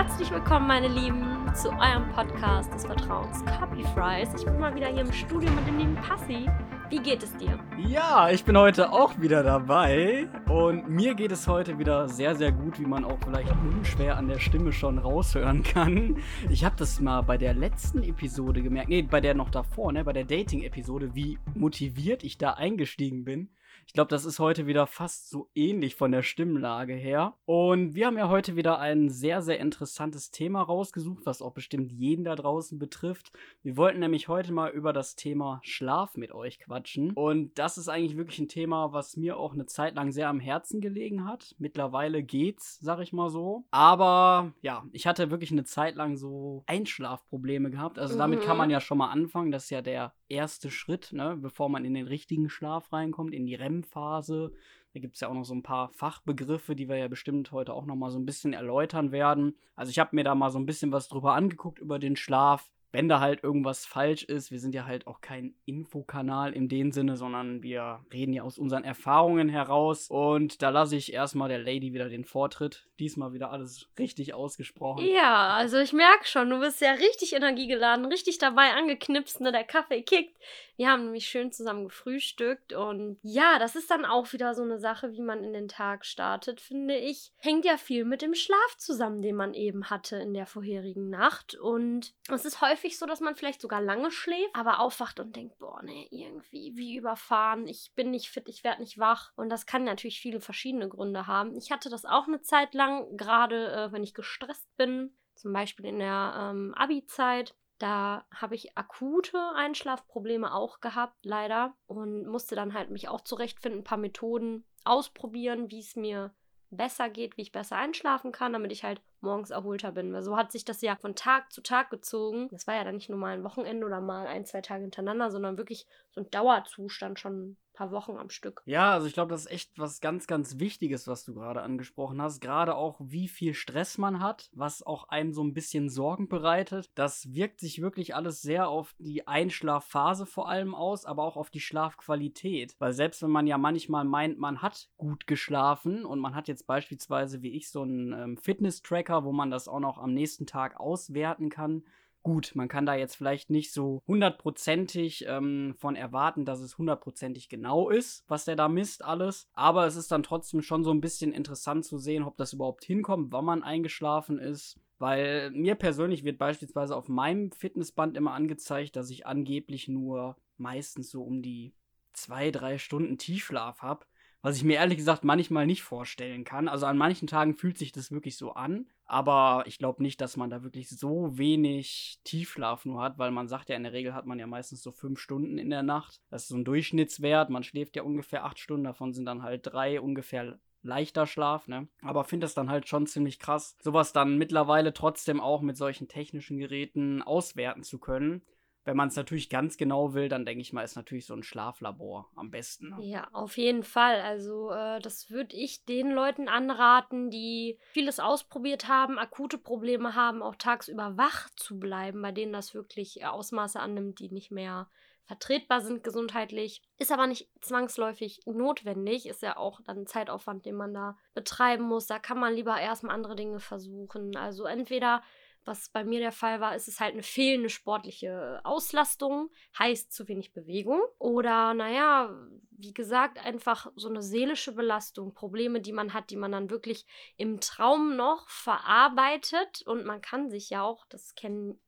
Herzlich willkommen, meine Lieben, zu eurem Podcast des Vertrauens, Copy Fries. Ich bin mal wieder hier im Studio mit dem lieben Passi. Wie geht es dir? Ja, ich bin heute auch wieder dabei und mir geht es heute wieder sehr, sehr gut, wie man auch vielleicht unschwer an der Stimme schon raushören kann. Ich habe das mal bei der letzten Episode gemerkt, nee, bei der noch davor, ne, bei der Dating-Episode, wie motiviert ich da eingestiegen bin. Ich glaube, das ist heute wieder fast so ähnlich von der Stimmlage her. Und wir haben ja heute wieder ein sehr, sehr interessantes Thema rausgesucht, was auch bestimmt jeden da draußen betrifft. Wir wollten nämlich heute mal über das Thema Schlaf mit euch quatschen. Und das ist eigentlich wirklich ein Thema, was mir auch eine Zeit lang sehr am Herzen gelegen hat. Mittlerweile geht's, sag ich mal so. Aber ja, ich hatte wirklich eine Zeit lang so Einschlafprobleme gehabt. Also damit kann Mhm. man ja schon mal anfangen. Das ist ja der erste Schritt, ne, bevor man in den richtigen Schlaf reinkommt, in die REM-Phase. Da gibt es ja auch noch so ein paar Fachbegriffe, die wir ja bestimmt heute auch noch mal so ein bisschen erläutern werden. Also ich habe mir da mal so ein bisschen was drüber angeguckt über den Schlaf. Wenn da halt irgendwas falsch ist, wir sind ja halt auch kein Infokanal in dem Sinne, sondern wir reden ja aus unseren Erfahrungen heraus. Und da lasse ich erstmal der Lady wieder den Vortritt. Diesmal wieder alles richtig ausgesprochen. Ja, also ich merke schon, du bist ja richtig energiegeladen, richtig dabei angeknipst, ne? Der Kaffee kickt. Wir haben nämlich schön zusammen gefrühstückt und ja, das ist dann auch wieder so eine Sache, wie man in den Tag startet, finde ich. Hängt ja viel mit dem Schlaf zusammen, den man eben hatte in der vorherigen Nacht. Und es ist häufig so, dass man vielleicht sogar lange schläft, aber aufwacht und denkt, boah, ne, irgendwie, wie überfahren, ich bin nicht fit, ich werde nicht wach. Und das kann natürlich viele verschiedene Gründe haben. Ich hatte das auch eine Zeit lang, gerade äh, wenn ich gestresst bin, zum Beispiel in der ähm, Abi-Zeit. Da habe ich akute Einschlafprobleme auch gehabt, leider. Und musste dann halt mich auch zurechtfinden, ein paar Methoden ausprobieren, wie es mir besser geht, wie ich besser einschlafen kann, damit ich halt morgens erholter bin. Weil so hat sich das ja von Tag zu Tag gezogen. Das war ja dann nicht nur mal ein Wochenende oder mal ein, zwei Tage hintereinander, sondern wirklich so ein Dauerzustand schon paar Wochen am Stück. Ja, also ich glaube, das ist echt was ganz, ganz Wichtiges, was du gerade angesprochen hast. Gerade auch, wie viel Stress man hat, was auch einem so ein bisschen Sorgen bereitet. Das wirkt sich wirklich alles sehr auf die Einschlafphase vor allem aus, aber auch auf die Schlafqualität. Weil selbst wenn man ja manchmal meint, man hat gut geschlafen und man hat jetzt beispielsweise wie ich so einen ähm, Fitness-Tracker, wo man das auch noch am nächsten Tag auswerten kann, Gut, man kann da jetzt vielleicht nicht so hundertprozentig ähm, von erwarten, dass es hundertprozentig genau ist, was der da misst alles. Aber es ist dann trotzdem schon so ein bisschen interessant zu sehen, ob das überhaupt hinkommt, wann man eingeschlafen ist. Weil mir persönlich wird beispielsweise auf meinem Fitnessband immer angezeigt, dass ich angeblich nur meistens so um die zwei, drei Stunden Tiefschlaf habe. Was ich mir ehrlich gesagt manchmal nicht vorstellen kann. Also an manchen Tagen fühlt sich das wirklich so an. Aber ich glaube nicht, dass man da wirklich so wenig Tiefschlaf nur hat, weil man sagt ja, in der Regel hat man ja meistens so fünf Stunden in der Nacht. Das ist so ein Durchschnittswert. Man schläft ja ungefähr acht Stunden, davon sind dann halt drei ungefähr leichter Schlaf, ne? Aber finde das dann halt schon ziemlich krass, sowas dann mittlerweile trotzdem auch mit solchen technischen Geräten auswerten zu können. Wenn man es natürlich ganz genau will, dann denke ich mal, ist natürlich so ein Schlaflabor am besten. Ne? Ja, auf jeden Fall. Also äh, das würde ich den Leuten anraten, die vieles ausprobiert haben, akute Probleme haben, auch tagsüber wach zu bleiben, bei denen das wirklich äh, Ausmaße annimmt, die nicht mehr vertretbar sind gesundheitlich. Ist aber nicht zwangsläufig notwendig, ist ja auch dann Zeitaufwand, den man da betreiben muss. Da kann man lieber erstmal andere Dinge versuchen. Also entweder was bei mir der Fall war, ist es halt eine fehlende sportliche Auslastung, heißt zu wenig Bewegung. Oder, naja, wie gesagt, einfach so eine seelische Belastung, Probleme, die man hat, die man dann wirklich im Traum noch verarbeitet. Und man kann sich ja auch, das kennen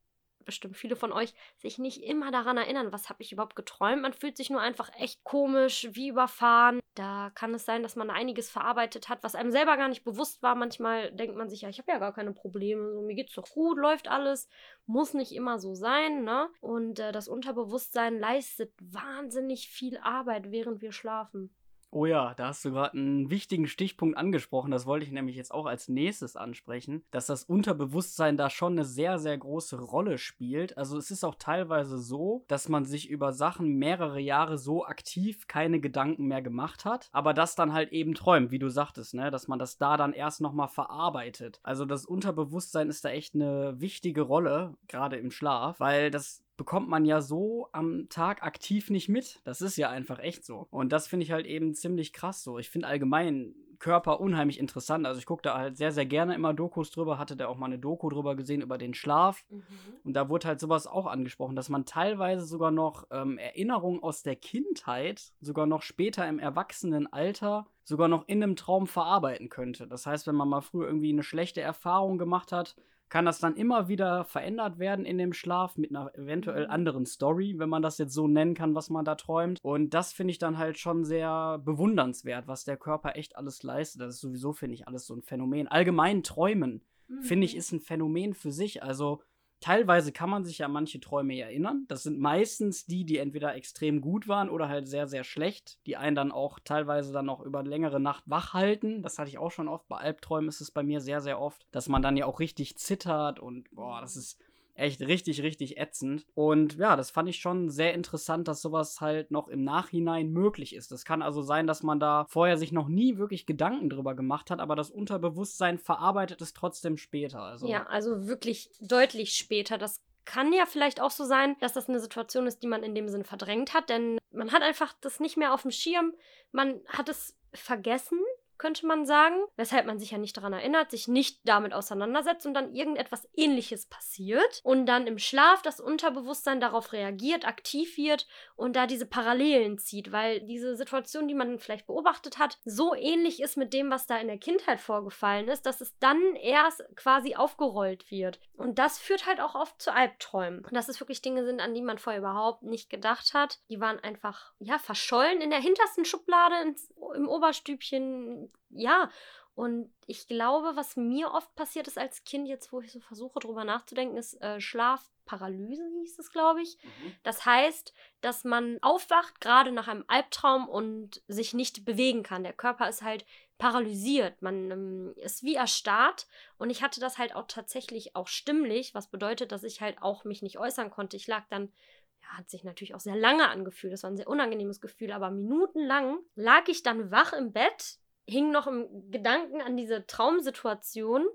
bestimmt viele von euch, sich nicht immer daran erinnern, was habe ich überhaupt geträumt. Man fühlt sich nur einfach echt komisch, wie überfahren. Da kann es sein, dass man einiges verarbeitet hat, was einem selber gar nicht bewusst war. Manchmal denkt man sich, ja, ich habe ja gar keine Probleme, so, mir geht's doch gut, läuft alles. Muss nicht immer so sein, ne? Und äh, das Unterbewusstsein leistet wahnsinnig viel Arbeit, während wir schlafen. Oh ja, da hast du gerade einen wichtigen Stichpunkt angesprochen. Das wollte ich nämlich jetzt auch als nächstes ansprechen, dass das Unterbewusstsein da schon eine sehr, sehr große Rolle spielt. Also es ist auch teilweise so, dass man sich über Sachen mehrere Jahre so aktiv keine Gedanken mehr gemacht hat, aber das dann halt eben träumt, wie du sagtest, ne? dass man das da dann erst nochmal verarbeitet. Also das Unterbewusstsein ist da echt eine wichtige Rolle, gerade im Schlaf, weil das bekommt man ja so am Tag aktiv nicht mit. Das ist ja einfach echt so. Und das finde ich halt eben ziemlich krass so. Ich finde allgemein Körper unheimlich interessant. Also ich gucke da halt sehr, sehr gerne immer Dokus drüber, hatte da auch mal eine Doku drüber gesehen über den Schlaf. Mhm. Und da wurde halt sowas auch angesprochen, dass man teilweise sogar noch ähm, Erinnerungen aus der Kindheit, sogar noch später im Erwachsenenalter, sogar noch in einem Traum verarbeiten könnte. Das heißt, wenn man mal früher irgendwie eine schlechte Erfahrung gemacht hat, kann das dann immer wieder verändert werden in dem Schlaf mit einer eventuell mhm. anderen Story, wenn man das jetzt so nennen kann, was man da träumt. Und das finde ich dann halt schon sehr bewundernswert, was der Körper echt alles leistet. Das ist sowieso, finde ich, alles so ein Phänomen. Allgemein Träumen, mhm. finde ich, ist ein Phänomen für sich. Also Teilweise kann man sich an manche Träume erinnern. Das sind meistens die, die entweder extrem gut waren oder halt sehr, sehr schlecht, die einen dann auch teilweise dann noch über längere Nacht wach halten. Das hatte ich auch schon oft. Bei Albträumen ist es bei mir sehr, sehr oft, dass man dann ja auch richtig zittert und boah, das ist echt richtig, richtig ätzend. Und ja, das fand ich schon sehr interessant, dass sowas halt noch im Nachhinein möglich ist. Das kann also sein, dass man da vorher sich noch nie wirklich Gedanken drüber gemacht hat, aber das Unterbewusstsein verarbeitet es trotzdem später. Also. Ja, also wirklich deutlich später. Das kann ja vielleicht auch so sein, dass das eine Situation ist, die man in dem Sinn verdrängt hat, denn man hat einfach das nicht mehr auf dem Schirm. Man hat es vergessen könnte man sagen, weshalb man sich ja nicht daran erinnert, sich nicht damit auseinandersetzt und dann irgendetwas ähnliches passiert und dann im Schlaf das Unterbewusstsein darauf reagiert, aktiv wird und da diese Parallelen zieht, weil diese Situation, die man vielleicht beobachtet hat, so ähnlich ist mit dem, was da in der Kindheit vorgefallen ist, dass es dann erst quasi aufgerollt wird. Und das führt halt auch oft zu Albträumen. Dass es wirklich Dinge sind, an die man vorher überhaupt nicht gedacht hat. Die waren einfach, ja, verschollen in der hintersten Schublade ins, im Oberstübchen ja, und ich glaube, was mir oft passiert ist als Kind, jetzt wo ich so versuche drüber nachzudenken, ist äh, Schlafparalyse, hieß es, glaube ich. Mhm. Das heißt, dass man aufwacht, gerade nach einem Albtraum und sich nicht bewegen kann. Der Körper ist halt paralysiert. Man ähm, ist wie erstarrt. Und ich hatte das halt auch tatsächlich auch stimmlich, was bedeutet, dass ich halt auch mich nicht äußern konnte. Ich lag dann ja, hat sich natürlich auch sehr lange angefühlt. Das war ein sehr unangenehmes Gefühl, aber minutenlang lag ich dann wach im Bett, hing noch im Gedanken an diese Traumsituation.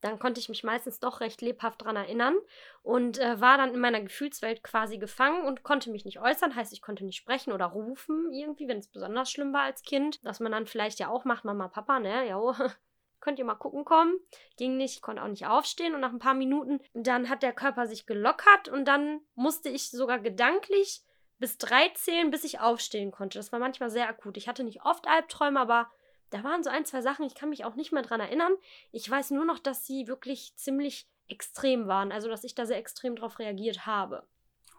Dann konnte ich mich meistens doch recht lebhaft daran erinnern und äh, war dann in meiner Gefühlswelt quasi gefangen und konnte mich nicht äußern. Heißt, ich konnte nicht sprechen oder rufen irgendwie, wenn es besonders schlimm war als Kind. Was man dann vielleicht ja auch macht, Mama, Papa, ne? Ja, könnt ihr mal gucken kommen. Ging nicht, ich konnte auch nicht aufstehen und nach ein paar Minuten, dann hat der Körper sich gelockert und dann musste ich sogar gedanklich bis drei zählen, bis ich aufstehen konnte. Das war manchmal sehr akut. Ich hatte nicht oft Albträume, aber da waren so ein, zwei Sachen, ich kann mich auch nicht mehr dran erinnern. Ich weiß nur noch, dass sie wirklich ziemlich extrem waren, also dass ich da sehr extrem drauf reagiert habe.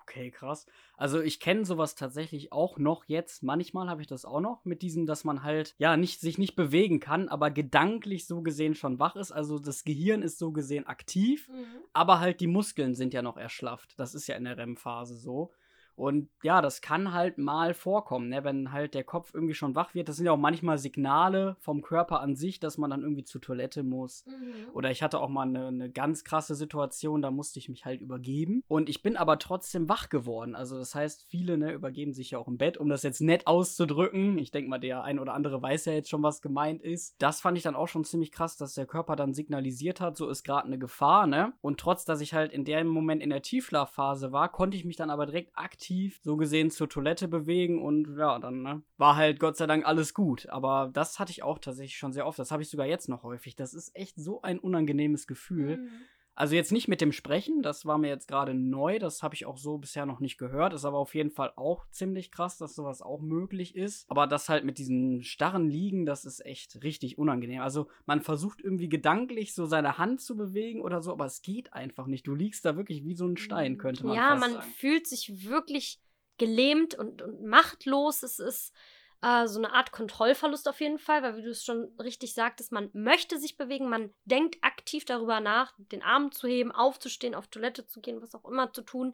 Okay, krass. Also ich kenne sowas tatsächlich auch noch jetzt. Manchmal habe ich das auch noch mit diesem, dass man halt ja nicht sich nicht bewegen kann, aber gedanklich so gesehen schon wach ist. Also das Gehirn ist so gesehen aktiv, mhm. aber halt die Muskeln sind ja noch erschlafft. Das ist ja in der REM-Phase so. Und ja, das kann halt mal vorkommen, ne? wenn halt der Kopf irgendwie schon wach wird. Das sind ja auch manchmal Signale vom Körper an sich, dass man dann irgendwie zur Toilette muss. Mhm. Oder ich hatte auch mal eine, eine ganz krasse Situation, da musste ich mich halt übergeben. Und ich bin aber trotzdem wach geworden. Also das heißt, viele ne, übergeben sich ja auch im Bett, um das jetzt nett auszudrücken. Ich denke mal, der ein oder andere weiß ja jetzt schon, was gemeint ist. Das fand ich dann auch schon ziemlich krass, dass der Körper dann signalisiert hat, so ist gerade eine Gefahr. Ne? Und trotz, dass ich halt in dem Moment in der Tiefschlafphase war, konnte ich mich dann aber direkt aktiv aktiv so gesehen zur Toilette bewegen und ja, dann ne, war halt Gott sei Dank alles gut. Aber das hatte ich auch tatsächlich schon sehr oft. Das habe ich sogar jetzt noch häufig. Das ist echt so ein unangenehmes Gefühl. Mhm. Also jetzt nicht mit dem Sprechen, das war mir jetzt gerade neu, das habe ich auch so bisher noch nicht gehört, ist aber auf jeden Fall auch ziemlich krass, dass sowas auch möglich ist. Aber das halt mit diesen starren Liegen, das ist echt richtig unangenehm. Also man versucht irgendwie gedanklich so seine Hand zu bewegen oder so, aber es geht einfach nicht. Du liegst da wirklich wie so ein Stein, könnte man ja, fast sagen. Ja, man fühlt sich wirklich gelähmt und, und machtlos. Es ist äh, so eine Art Kontrollverlust auf jeden Fall, weil wie du es schon richtig sagtest, man möchte sich bewegen, man denkt aktiv darüber nach, den Arm zu heben, aufzustehen, auf Toilette zu gehen, was auch immer zu tun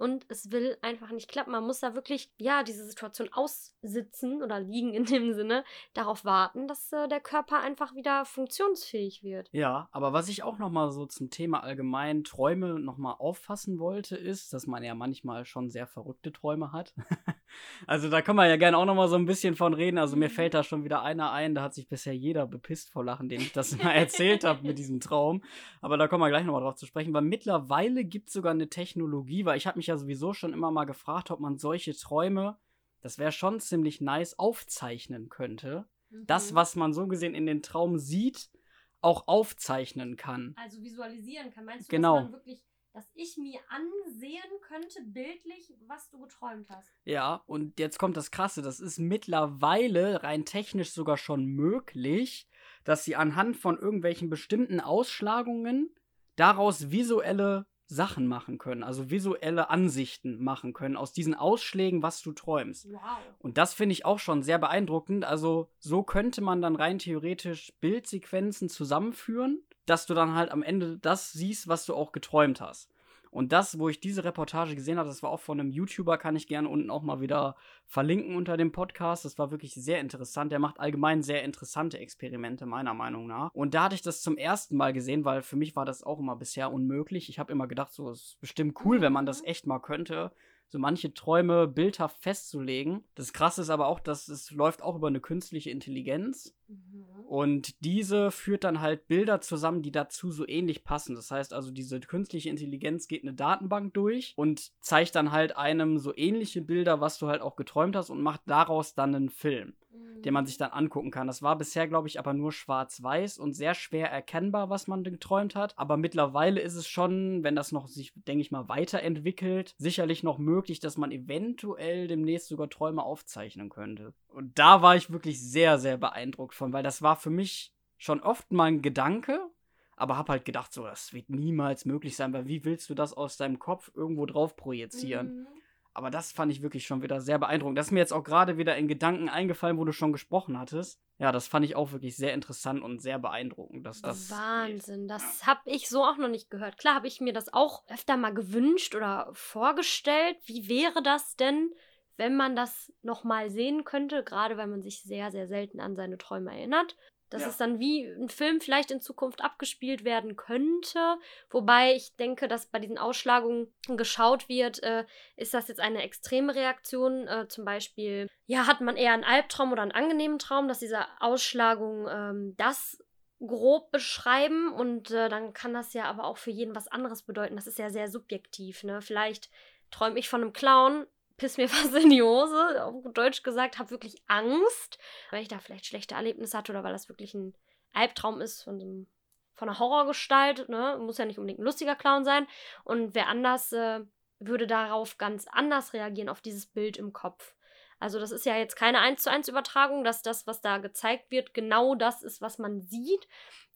und es will einfach nicht klappen. Man muss da wirklich, ja, diese Situation aussitzen oder liegen in dem Sinne, darauf warten, dass äh, der Körper einfach wieder funktionsfähig wird. Ja, aber was ich auch nochmal so zum Thema allgemein Träume nochmal auffassen wollte, ist, dass man ja manchmal schon sehr verrückte Träume hat. also da kann man ja gerne auch nochmal so ein bisschen von reden. Also mir mhm. fällt da schon wieder einer ein, da hat sich bisher jeder bepisst vor Lachen, dem ich das mal erzählt habe mit diesem Traum. Aber da kommen wir gleich nochmal drauf zu sprechen, weil mittlerweile gibt es sogar eine Technologie, weil ich habe mich ja sowieso schon immer mal gefragt, ob man solche Träume, das wäre schon ziemlich nice, aufzeichnen könnte. Mhm. das, was man so gesehen in den Traum sieht, auch aufzeichnen kann. Also visualisieren kann. Meinst du, Genau. dass man wirklich, dass ich mir ansehen könnte, bildlich, was du geträumt hast? Ja, und jetzt kommt das Krasse, das ist mittlerweile rein technisch sogar schon möglich, dass sie anhand von irgendwelchen bestimmten Ausschlagungen daraus visuelle Sachen machen können, also visuelle Ansichten machen können aus diesen Ausschlägen, was du träumst. Wow. Und das finde ich auch schon sehr beeindruckend. Also so könnte man dann rein theoretisch Bildsequenzen zusammenführen, dass du dann halt am Ende das siehst, was du auch geträumt hast. Und das, wo ich diese Reportage gesehen habe, das war auch von einem YouTuber, kann ich gerne unten auch mal wieder verlinken unter dem Podcast. Das war wirklich sehr interessant. Der macht allgemein sehr interessante Experimente, meiner Meinung nach. Und da hatte ich das zum ersten Mal gesehen, weil für mich war das auch immer bisher unmöglich. Ich habe immer gedacht, so es ist bestimmt cool, wenn man das echt mal könnte. So manche Träume bildhaft festzulegen. Das Krasse ist aber auch, dass es läuft auch über eine künstliche Intelligenz. Mhm. Und diese führt dann halt Bilder zusammen, die dazu so ähnlich passen. Das heißt also, diese künstliche Intelligenz geht eine Datenbank durch und zeigt dann halt einem so ähnliche Bilder, was du halt auch geträumt hast und macht daraus dann einen Film, den man sich dann angucken kann. Das war bisher, glaube ich, aber nur schwarz-weiß und sehr schwer erkennbar, was man geträumt hat. Aber mittlerweile ist es schon, wenn das noch sich, denke ich mal, weiterentwickelt, sicherlich noch möglich, dass man eventuell demnächst sogar Träume aufzeichnen könnte. Und da war ich wirklich sehr, sehr beeindruckt von, weil das war für mich schon oft mal ein Gedanke, aber hab halt gedacht, so, das wird niemals möglich sein, weil wie willst du das aus deinem Kopf irgendwo drauf projizieren? Mhm. Aber das fand ich wirklich schon wieder sehr beeindruckend. Das ist mir jetzt auch gerade wieder in Gedanken eingefallen, wo du schon gesprochen hattest. Ja, das fand ich auch wirklich sehr interessant und sehr beeindruckend, dass das. Wahnsinn, das habe ich so auch noch nicht gehört. Klar habe ich mir das auch öfter mal gewünscht oder vorgestellt. Wie wäre das denn, wenn man das nochmal sehen könnte, gerade weil man sich sehr, sehr selten an seine Träume erinnert? Dass Ja. es dann wie ein Film vielleicht in Zukunft abgespielt werden könnte. Wobei ich denke, dass bei diesen Ausschlagungen geschaut wird, äh, ist das jetzt eine extreme Reaktion? Äh, zum Beispiel, ja, hat man eher einen Albtraum oder einen angenehmen Traum, dass diese Ausschlagung ähm, das grob beschreiben und äh, dann kann das ja aber auch für jeden was anderes bedeuten. Das ist ja sehr subjektiv, ne? Vielleicht träume ich von einem Clown, piss mir fast in die Hose, auf Deutsch gesagt, habe wirklich Angst, weil ich da vielleicht schlechte Erlebnisse hatte oder weil das wirklich ein Albtraum ist von einem von einer Horrorgestalt, ne? Muss ja nicht unbedingt ein lustiger Clown sein. Und wer anders äh, würde darauf ganz anders reagieren, auf dieses Bild im Kopf. Also das ist ja jetzt keine 1 zu 1 Übertragung, dass das, was da gezeigt wird, genau das ist, was man sieht.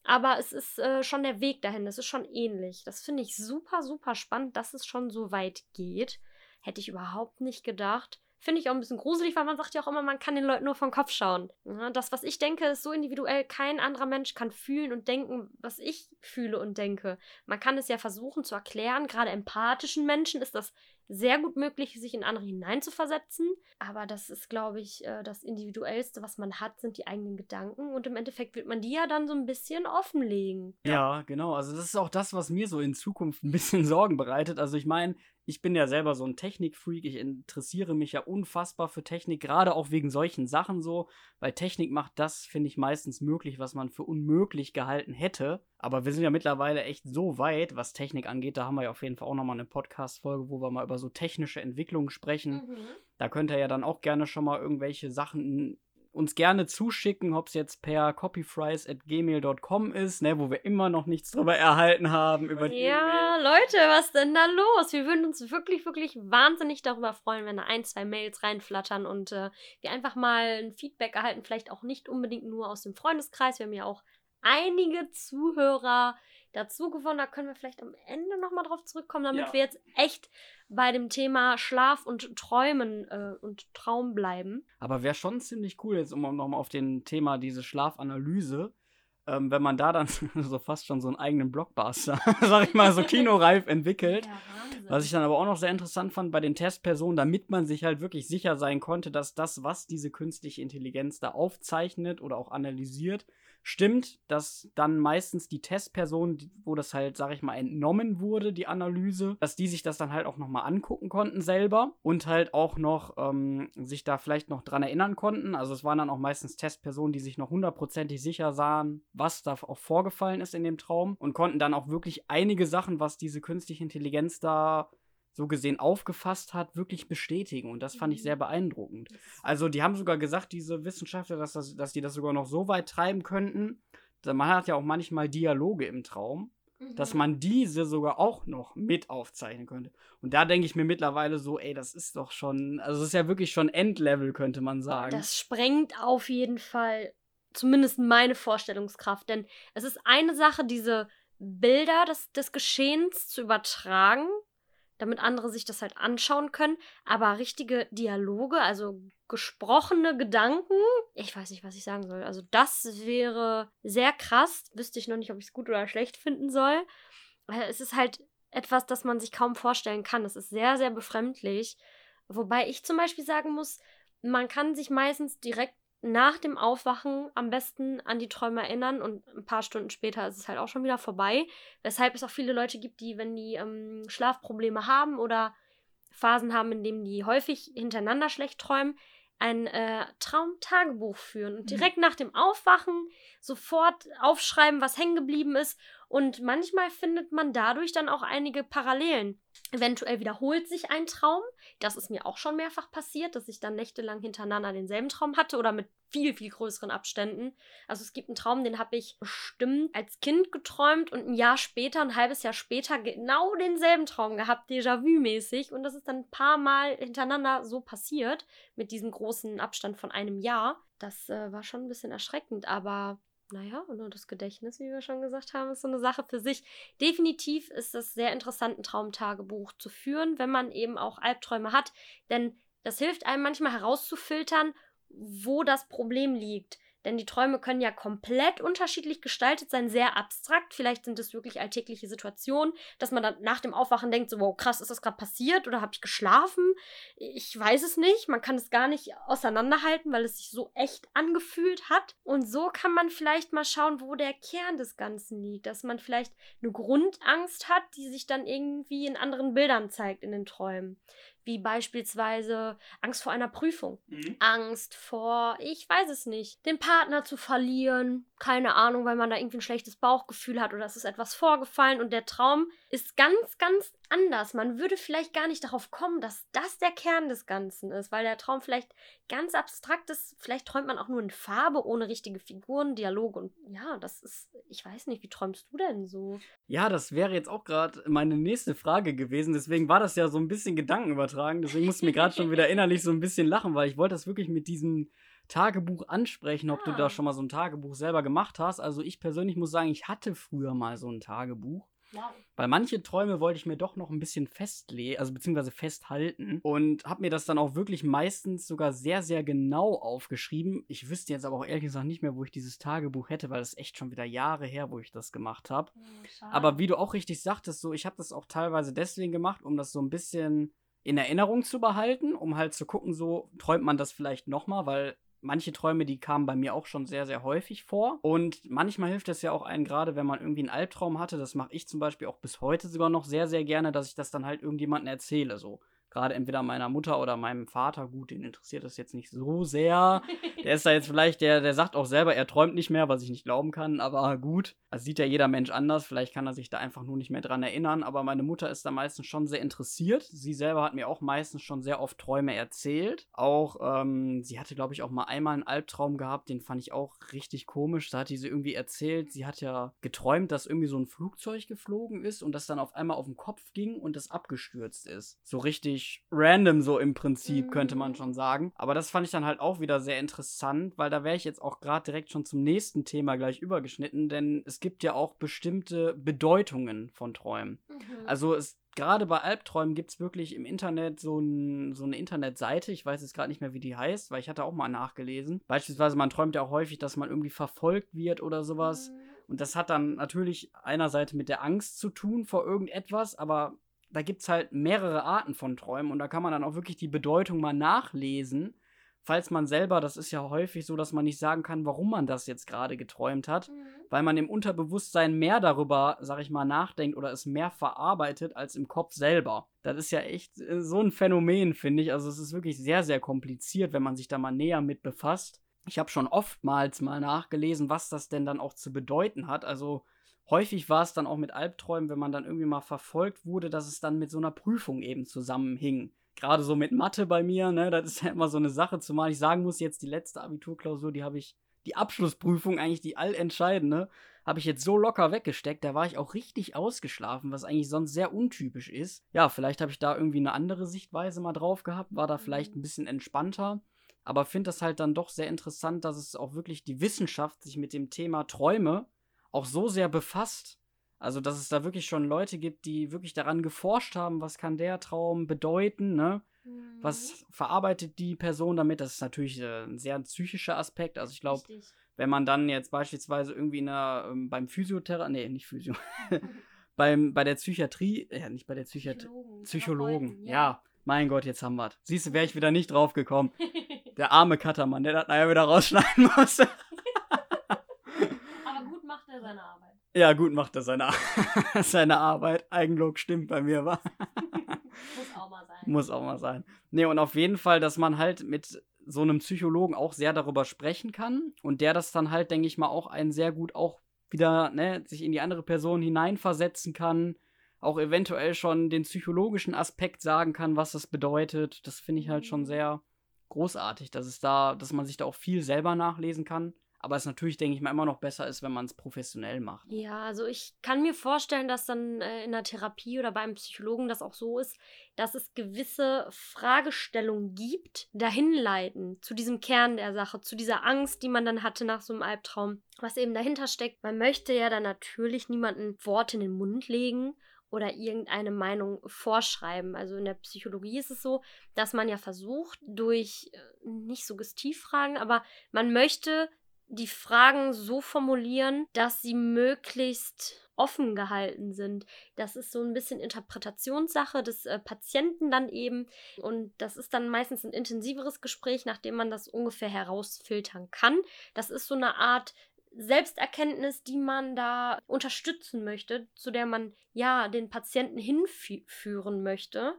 Aber es ist äh, schon der Weg dahin, das ist schon ähnlich. Das finde ich super, super spannend, dass es schon so weit geht. Hätte ich überhaupt nicht gedacht. Finde ich auch ein bisschen gruselig, weil man sagt ja auch immer, man kann den Leuten nur vom Kopf schauen. Das, was ich denke, ist so individuell. Kein anderer Mensch kann fühlen und denken, was ich fühle und denke. Man kann es ja versuchen zu erklären. Gerade empathischen Menschen ist das sehr gut möglich, sich in andere hineinzuversetzen. Aber das ist, glaube ich, äh, das Individuellste, was man hat, sind die eigenen Gedanken. Und im Endeffekt wird man die ja dann so ein bisschen offenlegen. Ja, genau. Also das ist auch das, was mir so in Zukunft ein bisschen Sorgen bereitet. Also ich meine, ich bin ja selber so ein Technikfreak. Ich interessiere mich ja unfassbar für Technik, gerade auch wegen solchen Sachen so, weil Technik macht das, finde ich, meistens möglich, was man für unmöglich gehalten hätte. Aber wir sind ja mittlerweile echt so weit, was Technik angeht. Da haben wir ja auf jeden Fall auch nochmal eine Podcast-Folge, wo wir mal über so technische Entwicklungen sprechen. Mhm. Da könnt ihr ja dann auch gerne schon mal irgendwelche Sachen uns gerne zuschicken, ob es jetzt per copyfries.gmail.com ist, ne, wo wir immer noch nichts drüber erhalten haben. Über die Ja, Leute, was denn da los? Wir würden uns wirklich, wirklich wahnsinnig darüber freuen, wenn da ein, zwei Mails reinflattern und äh, wir einfach mal ein Feedback erhalten. Vielleicht auch nicht unbedingt nur aus dem Freundeskreis. Wir haben ja auch einige Zuhörer dazu gewonnen. Da können wir vielleicht am Ende nochmal drauf zurückkommen, damit Ja. wir jetzt echt bei dem Thema Schlaf und Träumen äh, und Traum bleiben. Aber wäre schon ziemlich cool, jetzt um nochmal auf den Thema diese Schlafanalyse, ähm, wenn man da dann so fast schon so einen eigenen Blockbuster, sag ich mal, so kinoreif entwickelt. Wahnsinn. Was ich dann aber auch noch sehr interessant fand bei den Testpersonen, damit man sich halt wirklich sicher sein konnte, dass das, was diese künstliche Intelligenz da aufzeichnet oder auch analysiert, stimmt, dass dann meistens die Testperson, die- wo das halt, sag ich mal, entnommen wurde, die Analyse, dass die sich das dann halt auch nochmal angucken konnten selber und halt auch noch ähm, sich da vielleicht noch dran erinnern konnten. Also es waren dann auch meistens Testpersonen, die sich noch hundertprozentig sicher sahen, was da auch vorgefallen ist in dem Traum und konnten dann auch wirklich einige Sachen, was diese künstliche Intelligenz da so gesehen aufgefasst hat, wirklich bestätigen. Und das fand ich sehr mhm. beeindruckend. Also, die haben sogar gesagt, diese Wissenschaftler, dass, das, dass die das sogar noch so weit treiben könnten. Man hat ja auch manchmal Dialoge im Traum, mhm. dass man diese sogar auch noch mit aufzeichnen könnte. Und da denke ich mir mittlerweile so, ey, das ist doch schon, also es ist ja wirklich schon Endlevel, könnte man sagen. Das sprengt auf jeden Fall zumindest meine Vorstellungskraft. Denn es ist eine Sache, diese Bilder des, des Geschehens zu übertragen damit andere sich das halt anschauen können. Aber richtige Dialoge, also gesprochene Gedanken, ich weiß nicht, was ich sagen soll. Also das wäre sehr krass. Wüsste ich noch nicht, ob ich es gut oder schlecht finden soll. Es ist halt etwas, das man sich kaum vorstellen kann. Es ist sehr, sehr befremdlich. Wobei ich zum Beispiel sagen muss, man kann sich meistens direkt nach dem Aufwachen am besten an die Träume erinnern und ein paar Stunden später ist es halt auch schon wieder vorbei. Weshalb es auch viele Leute gibt, die, wenn die ähm, Schlafprobleme haben oder Phasen haben, in denen die häufig hintereinander schlecht träumen, ein äh, Traumtagebuch führen und mhm. direkt mhm. nach dem Aufwachen sofort aufschreiben, was hängen geblieben ist. Und manchmal findet man dadurch dann auch einige Parallelen. Eventuell wiederholt sich ein Traum. Das ist mir auch schon mehrfach passiert, dass ich dann nächtelang hintereinander denselben Traum hatte oder mit viel, viel größeren Abständen. Also es gibt einen Traum, den habe ich bestimmt als Kind geträumt und ein Jahr später, ein halbes Jahr später genau denselben Traum gehabt, Déjà-vu-mäßig. Und das ist dann ein paar Mal hintereinander so passiert, mit diesem großen Abstand von einem Jahr. Das äh, war schon ein bisschen erschreckend, aber naja, nur das Gedächtnis, wie wir schon gesagt haben, ist so eine Sache für sich. Definitiv ist es sehr interessant, ein Traumtagebuch zu führen, wenn man eben auch Albträume hat, denn das hilft einem manchmal herauszufiltern, wo das Problem liegt. Denn die Träume können ja komplett unterschiedlich gestaltet sein, sehr abstrakt. Vielleicht sind es wirklich alltägliche Situationen, dass man dann nach dem Aufwachen denkt, so, wow, krass, ist das gerade passiert oder habe ich geschlafen? Ich weiß es nicht. Man kann es gar nicht auseinanderhalten, weil es sich so echt angefühlt hat. Und so kann man vielleicht mal schauen, wo der Kern des Ganzen liegt. Dass man vielleicht eine Grundangst hat, die sich dann irgendwie in anderen Bildern zeigt in den Träumen wie beispielsweise Angst vor einer Prüfung, mhm. Angst vor, ich weiß es nicht, den Partner zu verlieren, keine Ahnung, weil man da irgendwie ein schlechtes Bauchgefühl hat oder es ist etwas vorgefallen und der Traum ist ganz, ganz anders. Man würde vielleicht gar nicht darauf kommen, dass das der Kern des Ganzen ist, weil der Traum vielleicht ganz abstrakt ist. Vielleicht träumt man auch nur in Farbe, ohne richtige Figuren, Dialoge und ja, das ist, ich weiß nicht, wie träumst du denn so? Ja, das wäre jetzt auch gerade meine nächste Frage gewesen. Deswegen war das ja so ein bisschen Gedankenübertragen. Deswegen musste ich mir gerade schon wieder innerlich so ein bisschen lachen, weil ich wollte das wirklich mit diesem Tagebuch ansprechen, ob ah. du da ah. schon mal so ein Tagebuch selber gemacht hast. Also ich persönlich muss sagen, ich hatte früher mal so ein Tagebuch. Wow. Weil manche Träume wollte ich mir doch noch ein bisschen festlegen, also beziehungsweise festhalten und habe mir das dann auch wirklich meistens sogar sehr, sehr genau aufgeschrieben. Ich wüsste jetzt aber auch ehrlich gesagt nicht mehr, wo ich dieses Tagebuch hätte, weil es echt schon wieder Jahre her, wo ich das gemacht habe. Oh, aber wie du auch richtig sagtest, so ich habe das auch teilweise deswegen gemacht, um das so ein bisschen in Erinnerung zu behalten, um halt zu gucken, so träumt man das vielleicht nochmal, weil manche Träume, die kamen bei mir auch schon sehr, sehr häufig vor. Und manchmal hilft es ja auch einen, gerade wenn man irgendwie einen Albtraum hatte, das mache ich zum Beispiel auch bis heute sogar noch sehr, sehr gerne, dass ich das dann halt irgendjemandem erzähle. So, gerade entweder meiner Mutter oder meinem Vater, gut, den interessiert das jetzt nicht so sehr. Der ist da jetzt vielleicht, der, der sagt auch selber, er träumt nicht mehr, was ich nicht glauben kann, aber gut. Das sieht ja jeder Mensch anders, vielleicht kann er sich da einfach nur nicht mehr dran erinnern, aber meine Mutter ist da meistens schon sehr interessiert. Sie selber hat mir auch meistens schon sehr oft Träume erzählt. Auch, ähm, sie hatte, glaube ich, auch mal einmal einen Albtraum gehabt, den fand ich auch richtig komisch. Da hat sie irgendwie erzählt, sie hat ja geträumt, dass irgendwie so ein Flugzeug geflogen ist und das dann auf einmal auf den Kopf ging und das abgestürzt ist. So richtig ziemlich random so im Prinzip, könnte man mhm. schon sagen. Aber das fand ich dann halt auch wieder sehr interessant, weil da wäre ich jetzt auch gerade direkt schon zum nächsten Thema gleich übergeschnitten, denn es gibt ja auch bestimmte Bedeutungen von Träumen. Mhm. Also es gerade bei Albträumen gibt es wirklich im Internet so, ein, so eine Internetseite, ich weiß jetzt gerade nicht mehr, wie die heißt, weil ich hatte auch mal nachgelesen. Beispielsweise, man träumt ja auch häufig, dass man irgendwie verfolgt wird oder sowas. Mhm. Und das hat dann natürlich einerseits mit der Angst zu tun vor irgendetwas, aber da gibt es halt mehrere Arten von Träumen und da kann man dann auch wirklich die Bedeutung mal nachlesen, falls man selber, das ist ja häufig so, dass man nicht sagen kann, warum man das jetzt gerade geträumt hat, mhm. weil man im Unterbewusstsein mehr darüber, sag ich mal, nachdenkt oder es mehr verarbeitet als im Kopf selber. Das ist ja echt äh, so ein Phänomen, finde ich. Also es ist wirklich sehr, sehr kompliziert, wenn man sich da mal näher mit befasst. Ich habe schon oftmals mal nachgelesen, was das denn dann auch zu bedeuten hat. Also häufig war es dann auch mit Albträumen, wenn man dann irgendwie mal verfolgt wurde, dass es dann mit so einer Prüfung eben zusammenhing. Gerade so mit Mathe bei mir, ne, das ist ja immer so eine Sache, zumal ich sagen muss, jetzt die letzte Abiturklausur, die habe ich, die Abschlussprüfung, eigentlich die allentscheidende, habe ich jetzt so locker weggesteckt, da war ich auch richtig ausgeschlafen, was eigentlich sonst sehr untypisch ist. Ja, vielleicht habe ich da irgendwie eine andere Sichtweise mal drauf gehabt, war da vielleicht mhm. ein bisschen entspannter. Aber finde das halt dann doch sehr interessant, dass es auch wirklich die Wissenschaft sich mit dem Thema Träume auch so sehr befasst. Also, dass es da wirklich schon Leute gibt, die wirklich daran geforscht haben, was kann der Traum bedeuten, ne? Mhm. Was verarbeitet die Person damit? Das ist natürlich äh, ein sehr psychischer Aspekt. Also, ich glaube, wenn man dann jetzt beispielsweise irgendwie in der, ähm, beim Physiotherapie, nee, nicht Physio, beim, bei der Psychiatrie, ja, nicht bei der Psychiatrie, Psychologen, Psychologen ja. ja. Mein Gott, jetzt haben wir es. Siehst du, wäre ich wieder nicht drauf gekommen. Der arme Cuttermann, der das nachher wieder rausschneiden muss. Aber gut macht er seine Arbeit. Ja, gut macht er seine, seine Arbeit. Eigenlob stimmt bei mir, wa? Muss auch mal sein. Muss auch mal sein. Nee, und auf jeden Fall, dass man halt mit so einem Psychologen auch sehr darüber sprechen kann und der das dann halt, denke ich mal, auch einen sehr gut auch wieder, ne, sich in die andere Person hineinversetzen kann, auch eventuell schon den psychologischen Aspekt sagen kann, was das bedeutet. Das finde ich halt schon mhm. sehr großartig, dass es da, dass man sich da auch viel selber nachlesen kann aber es natürlich, denke ich mal, immer noch besser ist, wenn man es professionell macht. Ja, also ich kann mir vorstellen, dass dann äh, in der Therapie oder beim Psychologen das auch so ist, dass es gewisse Fragestellungen gibt, dahin leiten zu diesem Kern der Sache, zu dieser Angst, die man dann hatte nach so einem Albtraum, was eben dahinter steckt. Man möchte ja dann natürlich niemanden Worte in den Mund legen oder irgendeine Meinung vorschreiben. Also in der Psychologie ist es so, dass man ja versucht, durch äh, nicht Suggestivfragen, aber man möchte die Fragen so formulieren, dass sie möglichst offen gehalten sind. Das ist so ein bisschen Interpretationssache des äh, Patienten dann eben. Und das ist dann meistens ein intensiveres Gespräch, nachdem man das ungefähr herausfiltern kann. Das ist so eine Art Selbsterkenntnis, die man da unterstützen möchte, zu der man ja den Patienten hinführen möchte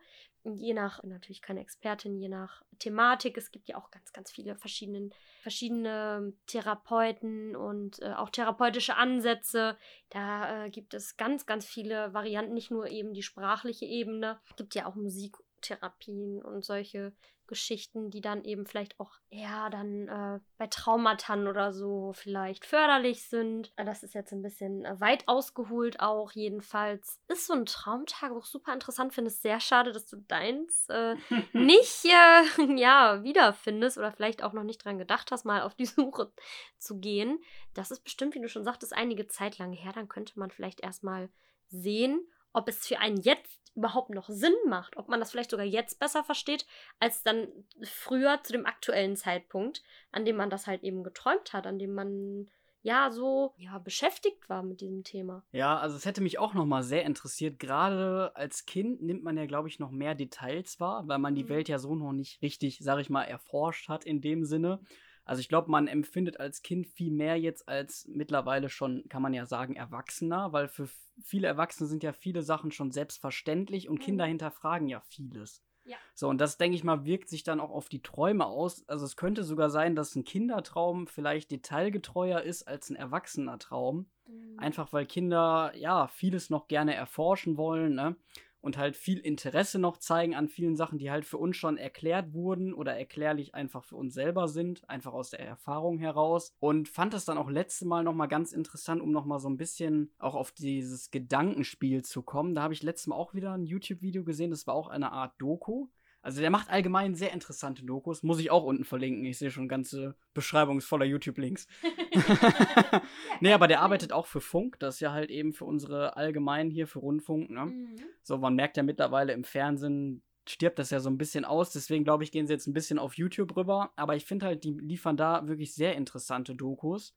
je nach, natürlich keine Expertin, je nach Thematik. Es gibt ja auch ganz, ganz viele verschiedene, verschiedene Therapeuten und äh, auch therapeutische Ansätze. Da äh, gibt es ganz, ganz viele Varianten, nicht nur eben die sprachliche Ebene. Es gibt ja auch Musiktherapien und solche Geschichten, die dann eben vielleicht auch eher dann äh, bei Traumata oder so vielleicht förderlich sind. Äh, das ist jetzt ein bisschen äh, weit ausgeholt auch. Jedenfalls ist so ein Traumtagebuch super interessant. Finde es sehr schade, dass du deins äh, nicht äh, ja, wiederfindest oder vielleicht auch noch nicht dran gedacht hast, mal auf die Suche zu gehen. Das ist bestimmt, wie du schon sagtest, einige Zeit lang her. Dann könnte man vielleicht erstmal sehen, ob es für einen jetzt überhaupt noch Sinn macht, ob man das vielleicht sogar jetzt besser versteht, als dann früher zu dem aktuellen Zeitpunkt, an dem man das halt eben geträumt hat, an dem man ja so ja beschäftigt war mit diesem Thema. Ja, also es hätte mich auch noch mal sehr interessiert. Gerade als Kind nimmt man ja, glaube ich, noch mehr Details wahr, weil man die mhm. Welt ja so noch nicht richtig, sage ich mal, erforscht hat in dem Sinne. Also ich glaube, man empfindet als Kind viel mehr jetzt als mittlerweile schon, kann man ja sagen, Erwachsener, weil für viele Erwachsene sind ja viele Sachen schon selbstverständlich und mhm. Kinder hinterfragen ja vieles. Ja. So, und das, denke ich mal, wirkt sich dann auch auf die Träume aus. Also es könnte sogar sein, dass ein Kindertraum vielleicht detailgetreuer ist als ein erwachsener Traum. Mhm. Einfach weil Kinder, ja, vieles noch gerne erforschen wollen, ne? Und halt viel Interesse noch zeigen an vielen Sachen, die halt für uns schon erklärt wurden oder erklärlich einfach für uns selber sind, einfach aus der Erfahrung heraus. Und fand es dann auch letzte Mal nochmal ganz interessant, um nochmal so ein bisschen auch auf dieses Gedankenspiel zu kommen. Da habe ich letztes Mal auch wieder ein YouTube-Video gesehen, das war auch eine Art Doku. Also der macht allgemein sehr interessante Dokus. Muss ich auch unten verlinken. Ich sehe schon ganze Beschreibungen voller YouTube-Links. nee, aber der arbeitet auch für Funk. Das ist ja halt eben für unsere allgemein hier für Rundfunk. Ne? Mhm. So, man merkt ja mittlerweile im Fernsehen stirbt das ja so ein bisschen aus. Deswegen glaube ich, gehen sie jetzt ein bisschen auf YouTube rüber. Aber ich finde halt, die liefern da wirklich sehr interessante Dokus.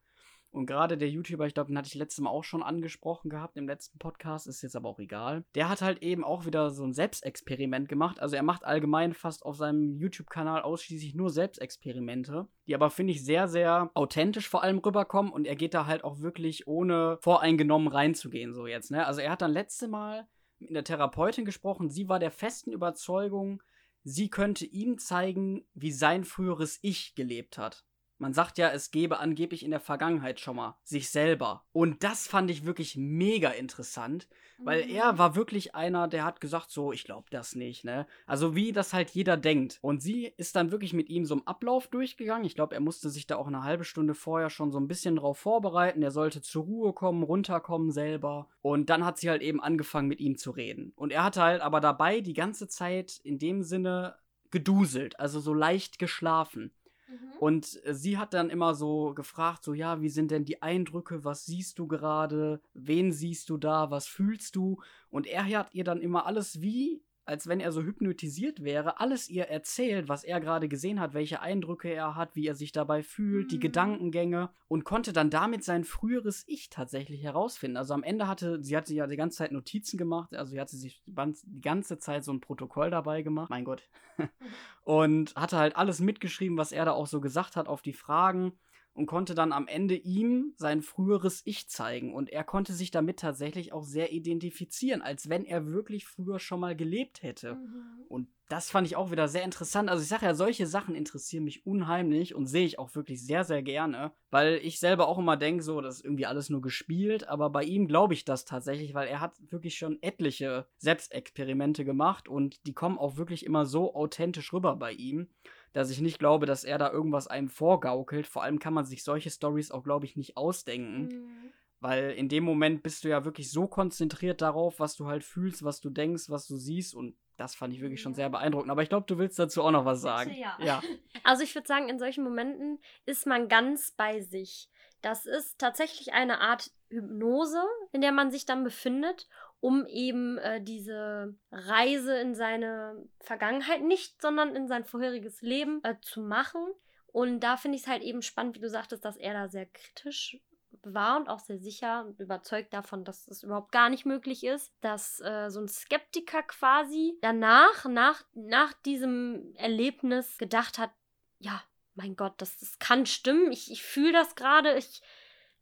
Und gerade der YouTuber, ich glaube, den hatte ich letztes Mal auch schon angesprochen gehabt im letzten Podcast, ist jetzt aber auch egal. Der hat halt eben auch wieder so ein Selbstexperiment gemacht. Also er macht allgemein fast auf seinem YouTube-Kanal ausschließlich nur Selbstexperimente, die aber, finde ich, sehr, sehr authentisch vor allem rüberkommen. Und er geht da halt auch wirklich ohne voreingenommen reinzugehen, so jetzt. Ne? Also er hat dann letzte Mal mit einer Therapeutin gesprochen. Sie war der festen Überzeugung, sie könnte ihm zeigen, wie sein früheres Ich gelebt hat. Man sagt ja, es gebe angeblich in der Vergangenheit schon mal sich selber. Und das fand ich wirklich mega interessant, weil mhm. er war wirklich einer, der hat gesagt, so, ich glaube das nicht, ne? Also wie das halt jeder denkt. Und sie ist dann wirklich mit ihm so im Ablauf durchgegangen. Ich glaube, er musste sich da auch eine halbe Stunde vorher schon so ein bisschen drauf vorbereiten. Er sollte zur Ruhe kommen, runterkommen selber. Und dann hat sie halt eben angefangen, mit ihm zu reden. Und er hatte halt aber dabei die ganze Zeit in dem Sinne geduselt, also so leicht geschlafen. Mhm. Und äh, sie hat dann immer so gefragt, so ja, wie sind denn die Eindrücke, was siehst du gerade, wen siehst du da, was fühlst du? Und er hat ihr dann immer alles wie als wenn er so hypnotisiert wäre, alles ihr erzählt, was er gerade gesehen hat, welche Eindrücke er hat, wie er sich dabei fühlt, mhm. die Gedankengänge und konnte dann damit sein früheres Ich tatsächlich herausfinden. Also am Ende hatte, sie hatte ja die ganze Zeit Notizen gemacht, also sie hatte sich die ganze Zeit so ein Protokoll dabei gemacht, mein Gott, und hatte halt alles mitgeschrieben, was er da auch so gesagt hat auf die Fragen und konnte dann am Ende ihm sein früheres Ich zeigen. Und er konnte sich damit tatsächlich auch sehr identifizieren, als wenn er wirklich früher schon mal gelebt hätte. Mhm. Und das fand ich auch wieder sehr interessant. Also ich sage ja, solche Sachen interessieren mich unheimlich und sehe ich auch wirklich sehr, sehr gerne, weil ich selber auch immer denke, so, das ist irgendwie alles nur gespielt, aber bei ihm glaube ich das tatsächlich, weil er hat wirklich schon etliche Selbstexperimente gemacht und die kommen auch wirklich immer so authentisch rüber bei ihm dass ich nicht glaube, dass er da irgendwas einem vorgaukelt. Vor allem kann man sich solche Stories auch, glaube ich, nicht ausdenken. Mhm. Weil in dem Moment bist du ja wirklich so konzentriert darauf, was du halt fühlst, was du denkst, was du siehst. Und das fand ich wirklich schon sehr beeindruckend. Aber ich glaube, du willst dazu auch noch was sagen. Ja. ja. Also ich würde sagen, in solchen Momenten ist man ganz bei sich. Das ist tatsächlich eine Art Hypnose, in der man sich dann befindet um eben äh, diese Reise in seine Vergangenheit nicht, sondern in sein vorheriges Leben äh, zu machen. Und da finde ich es halt eben spannend, wie du sagtest, dass er da sehr kritisch war und auch sehr sicher und überzeugt davon, dass es überhaupt gar nicht möglich ist, dass äh, so ein Skeptiker quasi danach, nach, nach diesem Erlebnis gedacht hat, ja, mein Gott, das, das kann stimmen, ich, ich fühle das gerade, ich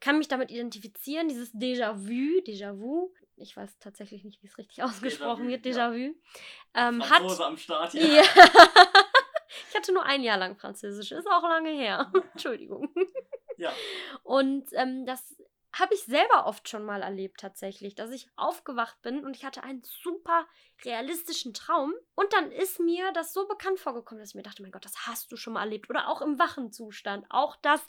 kann mich damit identifizieren, dieses Déjà-vu, Déjà-vu, ich weiß tatsächlich nicht, wie es richtig ausgesprochen wird, Déjà-vu. Ja. Ähm, hat, am Start, ja. ja. ich hatte nur ein Jahr lang Französisch, ist auch lange her. Entschuldigung. Ja. Und ähm, das habe ich selber oft schon mal erlebt tatsächlich, dass ich aufgewacht bin und ich hatte einen super realistischen Traum und dann ist mir das so bekannt vorgekommen, dass ich mir dachte, mein Gott, das hast du schon mal erlebt oder auch im wachen Zustand, auch das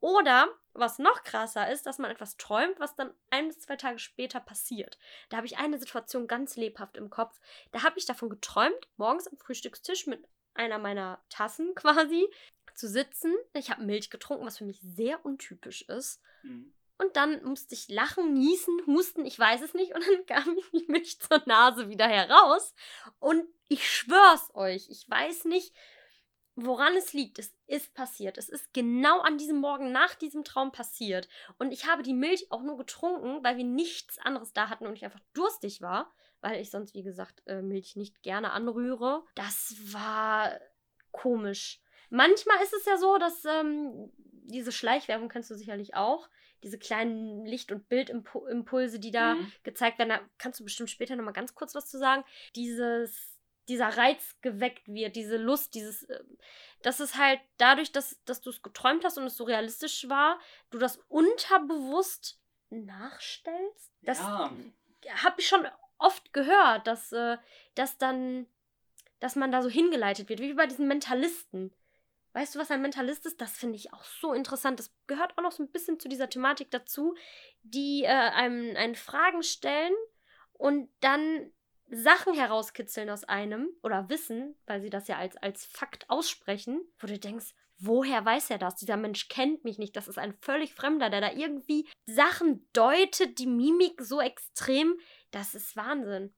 oder was noch krasser ist, dass man etwas träumt, was dann ein bis zwei Tage später passiert. Da habe ich eine Situation ganz lebhaft im Kopf. Da habe ich davon geträumt, morgens am Frühstückstisch mit einer meiner Tassen quasi zu sitzen. Ich habe Milch getrunken, was für mich sehr untypisch ist. Mhm. Und dann musste ich lachen, niesen, husten, ich weiß es nicht. Und dann kam die Milch zur Nase wieder heraus. Und ich schwör's euch, ich weiß nicht, woran es liegt, es ist passiert. Es ist genau an diesem Morgen nach diesem Traum passiert. Und ich habe die Milch auch nur getrunken, weil wir nichts anderes da hatten und ich einfach durstig war, weil ich sonst, wie gesagt, äh, Milch nicht gerne anrühre. Das war komisch. Manchmal ist es ja so, dass ähm, diese Schleichwerbung kennst du sicherlich auch. Diese kleinen Licht- und Bildimpulse, die da mhm. gezeigt werden, da kannst du bestimmt später nochmal ganz kurz was zu sagen. Dieses dieser Reiz geweckt wird, diese Lust, dieses, äh, das ist halt dadurch, dass, dass du es geträumt hast und es so realistisch war, du das unterbewusst nachstellst. Das ja. habe ich schon oft gehört, dass, äh, dass dann, dass man da so hingeleitet wird, wie bei diesen Mentalisten. Weißt du, was ein Mentalist ist? Das finde ich auch so interessant. Das gehört auch noch so ein bisschen zu dieser Thematik dazu, die äh, einem, einen Fragen stellen und dann Sachen herauskitzeln aus einem oder wissen, weil sie das ja als, als Fakt aussprechen, wo du denkst, woher weiß er das? Dieser Mensch kennt mich nicht. Das ist ein völlig Fremder, der da irgendwie Sachen deutet, die Mimik so extrem. Das ist Wahnsinn.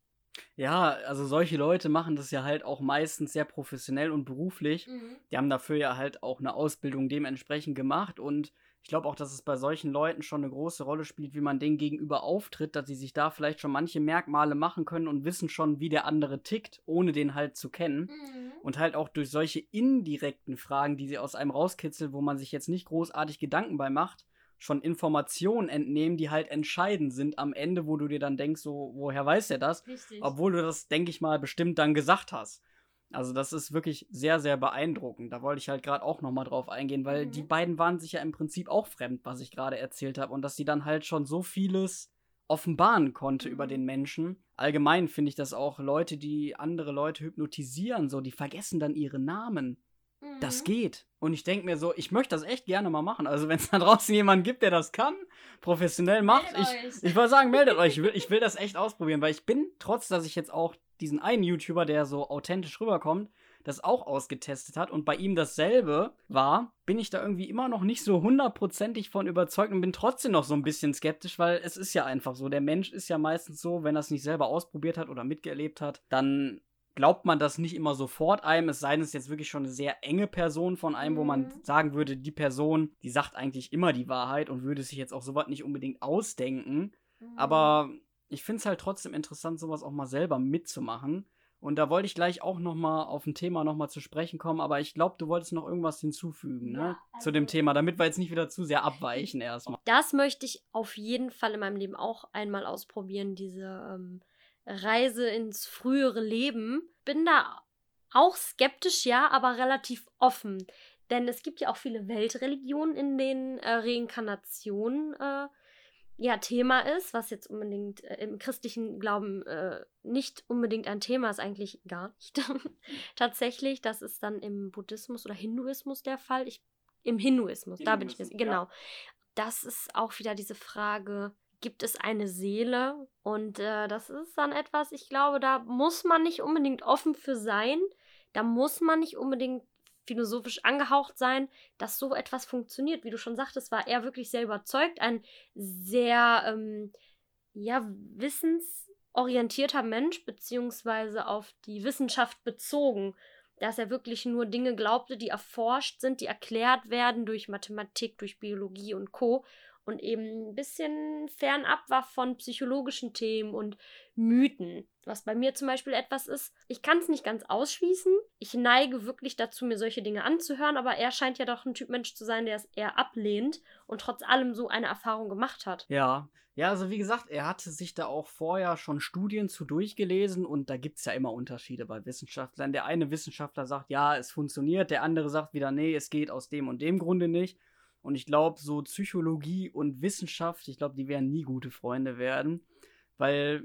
Ja, also solche Leute machen das ja halt auch meistens sehr professionell und beruflich. Mhm. Die haben dafür ja halt auch eine Ausbildung dementsprechend gemacht und ich glaube auch, dass es bei solchen Leuten schon eine große Rolle spielt, wie man denen gegenüber auftritt, dass sie sich da vielleicht schon manche Merkmale machen können und wissen schon, wie der andere tickt, ohne den halt zu kennen. Mhm. Und halt auch durch solche indirekten Fragen, die sie aus einem rauskitzeln, wo man sich jetzt nicht großartig Gedanken bei macht, schon Informationen entnehmen, die halt entscheidend sind am Ende, wo du dir dann denkst, so, woher weiß er das? Richtig. Obwohl du das, denke ich mal, bestimmt dann gesagt hast. Also das ist wirklich sehr, sehr beeindruckend. Da wollte ich halt gerade auch nochmal drauf eingehen, weil mhm. die beiden waren sich ja im Prinzip auch fremd, was ich gerade erzählt habe. Und dass sie dann halt schon so vieles offenbaren konnte mhm. über den Menschen. Allgemein finde ich das auch Leute, die andere Leute hypnotisieren, so, die vergessen dann ihre Namen. Mhm. Das geht. Und ich denke mir so, ich möchte das echt gerne mal machen. Also, wenn es da draußen jemanden gibt, der das kann, professionell macht, meldet ich, ich würde sagen, meldet euch. Ich will, ich will das echt ausprobieren, weil ich bin, trotz dass ich jetzt auch diesen einen YouTuber, der so authentisch rüberkommt, das auch ausgetestet hat und bei ihm dasselbe war, bin ich da irgendwie immer noch nicht so hundertprozentig von überzeugt und bin trotzdem noch so ein bisschen skeptisch, weil es ist ja einfach so. Der Mensch ist ja meistens so, wenn er es nicht selber ausprobiert hat oder mitgelebt hat, dann glaubt man das nicht immer sofort einem, es sei denn, es ist jetzt wirklich schon eine sehr enge Person von einem, mhm. wo man mhm. sagen würde, die Person, die sagt eigentlich immer die Wahrheit und würde sich jetzt auch sowas nicht unbedingt ausdenken. Mhm. Aber ich finde es halt trotzdem interessant, sowas auch mal selber mitzumachen. Und da wollte ich gleich auch noch mal auf ein Thema noch mal zu sprechen kommen, aber ich glaube, du wolltest noch irgendwas hinzufügen, ne? Ja, also zu dem Thema, damit wir jetzt nicht wieder zu sehr abweichen erstmal. Das möchte ich auf jeden Fall in meinem Leben auch einmal ausprobieren, diese ähm, Reise ins frühere Leben. Bin da auch skeptisch, ja, aber relativ offen. Denn es gibt ja auch viele Weltreligionen, in denen äh, Reinkarnation äh, ja Thema ist, was jetzt unbedingt äh, im christlichen Glauben äh, nicht unbedingt ein Thema ist, eigentlich gar nicht. Tatsächlich, das ist dann im Buddhismus oder Hinduismus der Fall. Ich, Im Hinduismus, Hinduismus da bin ich mir genau. Das ist auch wieder diese Frage, gibt es eine Seele? Und äh, das ist dann etwas, ich glaube, da muss man nicht unbedingt offen für sein. Da muss man nicht unbedingt philosophisch angehaucht sein, dass so etwas funktioniert. Wie du schon sagtest, war er wirklich sehr überzeugt, ein sehr, ähm, ja, wissensorientierter Mensch, beziehungsweise auf die Wissenschaft bezogen. Dass er wirklich nur Dinge glaubte, die erforscht sind, die erklärt werden durch Mathematik, durch Biologie und Co und eben ein bisschen fernab war von psychologischen Themen und Mythen. Was bei mir zum Beispiel etwas ist, ich kann es nicht ganz ausschließen. Ich neige wirklich dazu, mir solche Dinge anzuhören, aber er scheint ja doch ein Typ Mensch zu sein, der es eher ablehnt und trotz allem so eine Erfahrung gemacht hat. Ja. Ja, also wie gesagt, er hatte sich da auch vorher schon Studien zu durchgelesen und da gibt es ja immer Unterschiede bei Wissenschaftlern. Der eine Wissenschaftler sagt, ja, es funktioniert, der andere sagt wieder, nee, es geht aus dem und dem Grunde nicht. Und ich glaube, so Psychologie und Wissenschaft, ich glaube, die werden nie gute Freunde werden, weil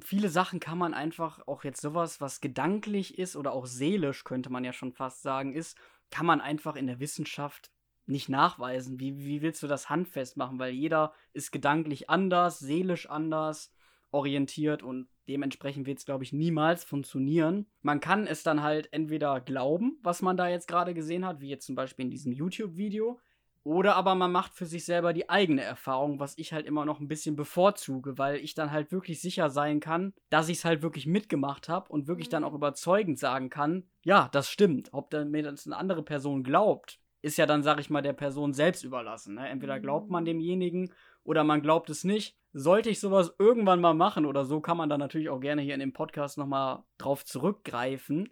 viele Sachen kann man einfach, auch jetzt sowas, was gedanklich ist oder auch seelisch, könnte man ja schon fast sagen, ist, kann man einfach in der Wissenschaft nicht nachweisen. Wie, wie willst du das handfest machen? Weil jeder ist gedanklich anders, seelisch anders orientiert und dementsprechend wird es, glaube ich, niemals funktionieren. Man kann es dann halt entweder glauben, was man da jetzt gerade gesehen hat, wie jetzt zum Beispiel in diesem YouTube-Video, oder aber man macht für sich selber die eigene Erfahrung, was ich halt immer noch ein bisschen bevorzuge, weil ich dann halt wirklich sicher sein kann, dass ich es halt wirklich mitgemacht habe und wirklich dann auch mhm. überzeugend sagen kann, ja, das stimmt. Ob dann mir das eine andere Person glaubt, ist ja dann, sag ich mal, der Person selbst überlassen. Ne? Entweder glaubt man mhm. demjenigen oder man glaubt es nicht. Sollte ich sowas irgendwann mal machen oder so, kann man dann natürlich auch gerne hier in dem Podcast nochmal drauf zurückgreifen.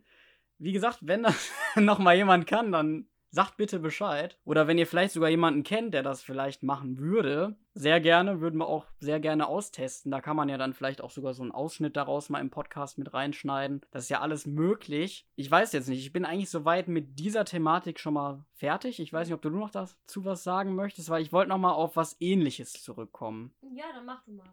Wie gesagt, wenn das nochmal jemand kann, dann sagt bitte Bescheid. Oder wenn ihr vielleicht sogar jemanden kennt, der das vielleicht machen würde, sehr gerne, würden wir auch sehr gerne austesten. Da kann man ja dann vielleicht auch sogar so einen Ausschnitt daraus mal im Podcast mit reinschneiden. Das ist ja alles möglich. Ich weiß jetzt nicht, ich bin eigentlich soweit mit dieser Thematik schon mal fertig. Ich weiß nicht, ob du noch dazu was sagen möchtest, weil ich wollte noch mal auf was ähnliches zurückkommen. Ja, dann mach du mal.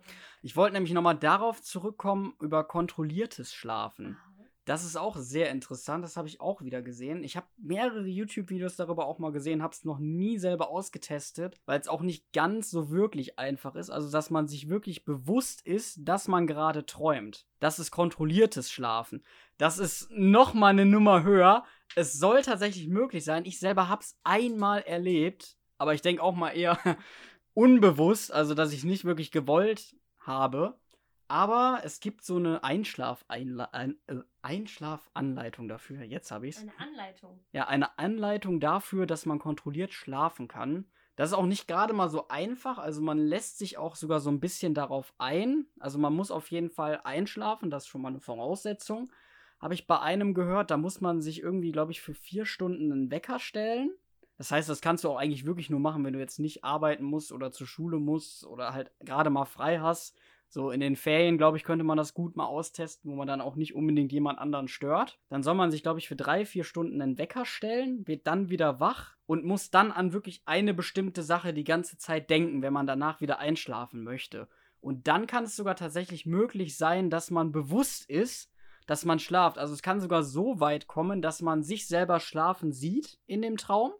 Ich wollte nämlich noch mal darauf zurückkommen über kontrolliertes Schlafen. Das ist auch sehr interessant, das habe ich auch wieder gesehen. Ich habe mehrere YouTube-Videos darüber auch mal gesehen, habe es noch nie selber ausgetestet, weil es auch nicht ganz so wirklich einfach ist. Also, dass man sich wirklich bewusst ist, dass man gerade träumt. Das ist kontrolliertes Schlafen. Das ist noch mal eine Nummer höher. Es soll tatsächlich möglich sein. Ich selber habe es einmal erlebt, aber ich denke auch mal eher unbewusst, also dass ich es nicht wirklich gewollt habe. Aber es gibt so eine Einschlaf ein, äh, Einschlafanleitung dafür. Jetzt habe ich es. Eine Anleitung. Ja, eine Anleitung dafür, dass man kontrolliert schlafen kann. Das ist auch nicht gerade mal so einfach. Also man lässt sich auch sogar so ein bisschen darauf ein. Also man muss auf jeden Fall einschlafen. Das ist schon mal eine Voraussetzung. Habe ich bei einem gehört, da muss man sich irgendwie, glaube ich, für vier Stunden einen Wecker stellen. Das heißt, das kannst du auch eigentlich wirklich nur machen, wenn du jetzt nicht arbeiten musst oder zur Schule musst oder halt gerade mal frei hast So in den Ferien, glaube ich, könnte man das gut mal austesten, wo man dann auch nicht unbedingt jemand anderen stört. Dann soll man sich, glaube ich, für drei, vier Stunden einen Wecker stellen, wird dann wieder wach und muss dann an wirklich eine bestimmte Sache die ganze Zeit denken, wenn man danach wieder einschlafen möchte. Und dann kann es sogar tatsächlich möglich sein, dass man bewusst ist, dass man schlaft. Also es kann sogar so weit kommen, dass man sich selber schlafen sieht in dem Traum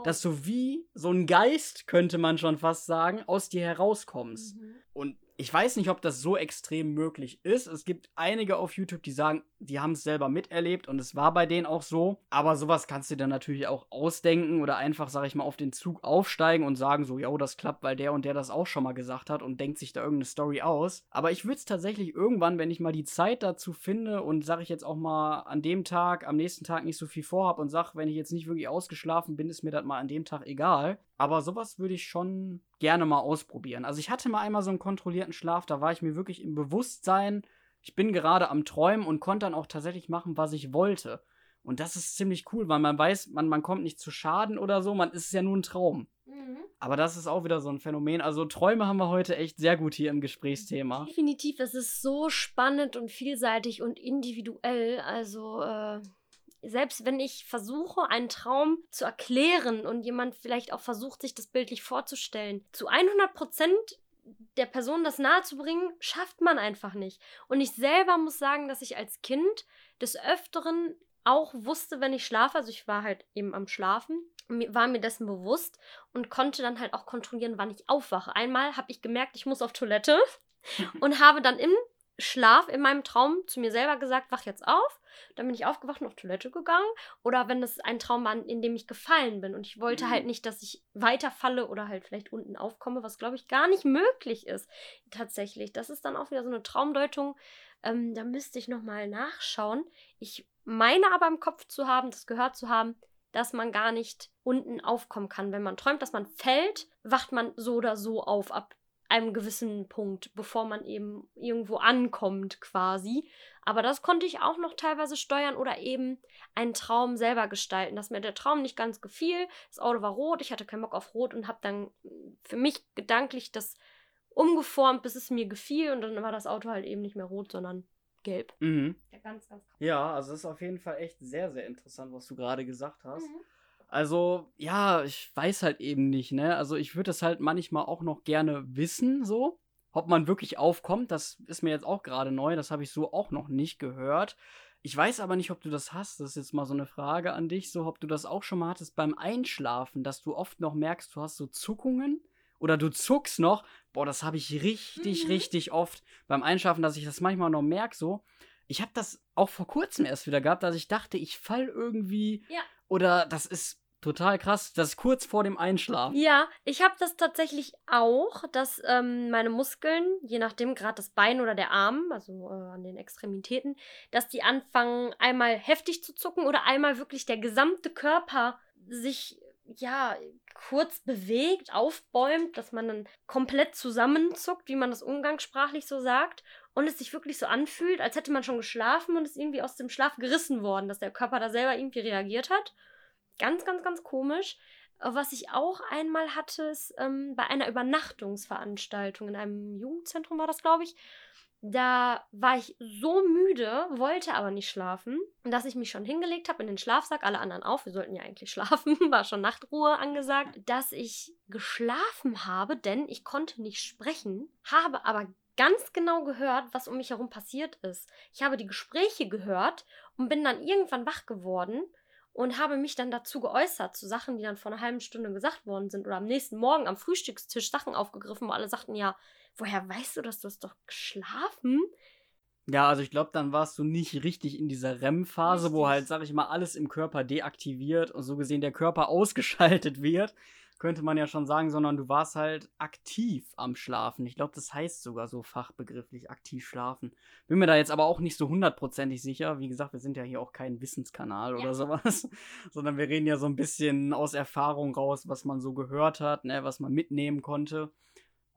oh. dass du wie so ein Geist, könnte man schon fast sagen, aus dir herauskommst. Mhm. Und ich weiß nicht, ob das so extrem möglich ist. Es gibt einige auf YouTube, die sagen, die haben es selber miterlebt und es war bei denen auch so. Aber sowas kannst du dir natürlich auch ausdenken oder einfach, sag ich mal, auf den Zug aufsteigen und sagen so, ja, das klappt, weil der und der das auch schon mal gesagt hat und denkt sich da irgendeine Story aus. Aber ich würde es tatsächlich irgendwann, wenn ich mal die Zeit dazu finde und sage ich jetzt auch mal an dem Tag, am nächsten Tag nicht so viel vorhab und sag, wenn ich jetzt nicht wirklich ausgeschlafen bin, ist mir das mal an dem Tag egal. Aber sowas würde ich schon gerne mal ausprobieren. Also ich hatte mal einmal so einen kontrollierten Schlaf, da war ich mir wirklich im Bewusstsein, ich bin gerade am Träumen und konnte dann auch tatsächlich machen, was ich wollte. Und das ist ziemlich cool, weil man weiß, man, man kommt nicht zu Schaden oder so, man ist ja nur ein Traum. Mhm. Aber das ist auch wieder so ein Phänomen. Also Träume haben wir heute echt sehr gut hier im Gesprächsthema. Definitiv, das ist so spannend und vielseitig und individuell. Also äh, selbst wenn ich versuche, einen Traum zu erklären und jemand vielleicht auch versucht, sich das bildlich vorzustellen, zu 100 Prozent der Person das nahezubringen, schafft man einfach nicht. Und ich selber muss sagen, dass ich als Kind des Öfteren auch wusste, wenn ich schlafe, also ich war halt eben am Schlafen, war mir dessen bewusst und konnte dann halt auch kontrollieren, wann ich aufwache. Einmal habe ich gemerkt, ich muss auf Toilette und habe dann im Schlaf in meinem Traum zu mir selber gesagt, wach jetzt auf. Dann bin ich aufgewacht und auf Toilette gegangen. Oder wenn es ein Traum war, in dem ich gefallen bin und ich wollte halt mhm. halt nicht, dass ich weiterfalle oder halt vielleicht unten aufkomme, was glaube ich gar nicht möglich ist. Tatsächlich. Das ist dann auch wieder so eine Traumdeutung. Ähm, da müsste ich nochmal nachschauen. Ich meine aber im Kopf zu haben, das gehört zu haben, dass man gar nicht unten aufkommen kann. Wenn man träumt, dass man fällt, wacht man so oder so auf ab einem gewissen Punkt, bevor man eben irgendwo ankommt quasi. Aber das konnte ich auch noch teilweise steuern oder eben einen Traum selber gestalten, dass mir der Traum nicht ganz gefiel. Das Auto war rot, ich hatte keinen Bock auf rot und habe dann für mich gedanklich das umgeformt, bis es mir gefiel und dann war das Auto halt eben nicht mehr rot, sondern gelb. Mhm. Ja, ganz, ganz ja, also es ist auf jeden Fall echt sehr, sehr interessant, was du gerade gesagt hast. Mhm. Also, ja, ich weiß halt eben nicht, ne? Also, ich würde es halt manchmal auch noch gerne wissen, so. Ob man wirklich aufkommt, das ist mir jetzt auch gerade neu, das habe ich so auch noch nicht gehört. Ich weiß aber nicht, ob du das hast. Das ist jetzt mal so eine Frage an dich, so ob du das auch schon mal hattest beim Einschlafen, dass du oft noch merkst, du hast so Zuckungen oder du zuckst noch. Boah, das habe ich richtig, mhm. richtig oft beim Einschlafen, dass ich das manchmal noch merke, so. Ich habe das auch vor kurzem erst wieder gehabt, dass ich dachte, ich fall irgendwie ja. oder das ist Total krass. Das ist kurz vor dem Einschlafen. Ja, ich habe das tatsächlich auch, dass ähm, meine Muskeln, je nachdem gerade das Bein oder der Arm, also äh, an den Extremitäten, dass die anfangen einmal heftig zu zucken oder einmal wirklich der gesamte Körper sich ja kurz bewegt, aufbäumt, dass man dann komplett zusammenzuckt, wie man das umgangssprachlich so sagt, und es sich wirklich so anfühlt, als hätte man schon geschlafen und ist irgendwie aus dem Schlaf gerissen worden, dass der Körper da selber irgendwie reagiert hat. Ganz, ganz, ganz komisch. Äh, was ich auch einmal hatte, ist ähm, bei einer Übernachtungsveranstaltung in einem Jugendzentrum war das, glaube ich. Da war ich so müde, wollte aber nicht schlafen, dass ich mich schon hingelegt habe in den Schlafsack, alle anderen auf, wir sollten ja eigentlich schlafen, war schon Nachtruhe angesagt, dass ich geschlafen habe, denn ich konnte nicht sprechen, habe aber ganz genau gehört, was um mich herum passiert ist. Ich habe die Gespräche gehört und bin dann irgendwann wach geworden und habe mich dann dazu geäußert, zu Sachen, die dann vor einer halben Stunde gesagt worden sind oder am nächsten Morgen am Frühstückstisch Sachen aufgegriffen, wo alle sagten, ja, woher weißt du das? Du hast doch geschlafen. Ja, also ich glaube, dann warst du nicht richtig in dieser REM-Phase, wo halt, sag ich mal, alles im Körper deaktiviert und so gesehen der Körper ausgeschaltet wird könnte man ja schon sagen, sondern du warst halt aktiv am Schlafen. Ich glaube, das heißt sogar so fachbegrifflich aktiv schlafen. Bin mir da jetzt aber auch nicht so hundertprozentig sicher. Wie gesagt, wir sind ja hier auch kein Wissenskanal ja. oder sowas, sondern wir reden ja so ein bisschen aus Erfahrung raus, was man so gehört hat, ne, was man mitnehmen konnte.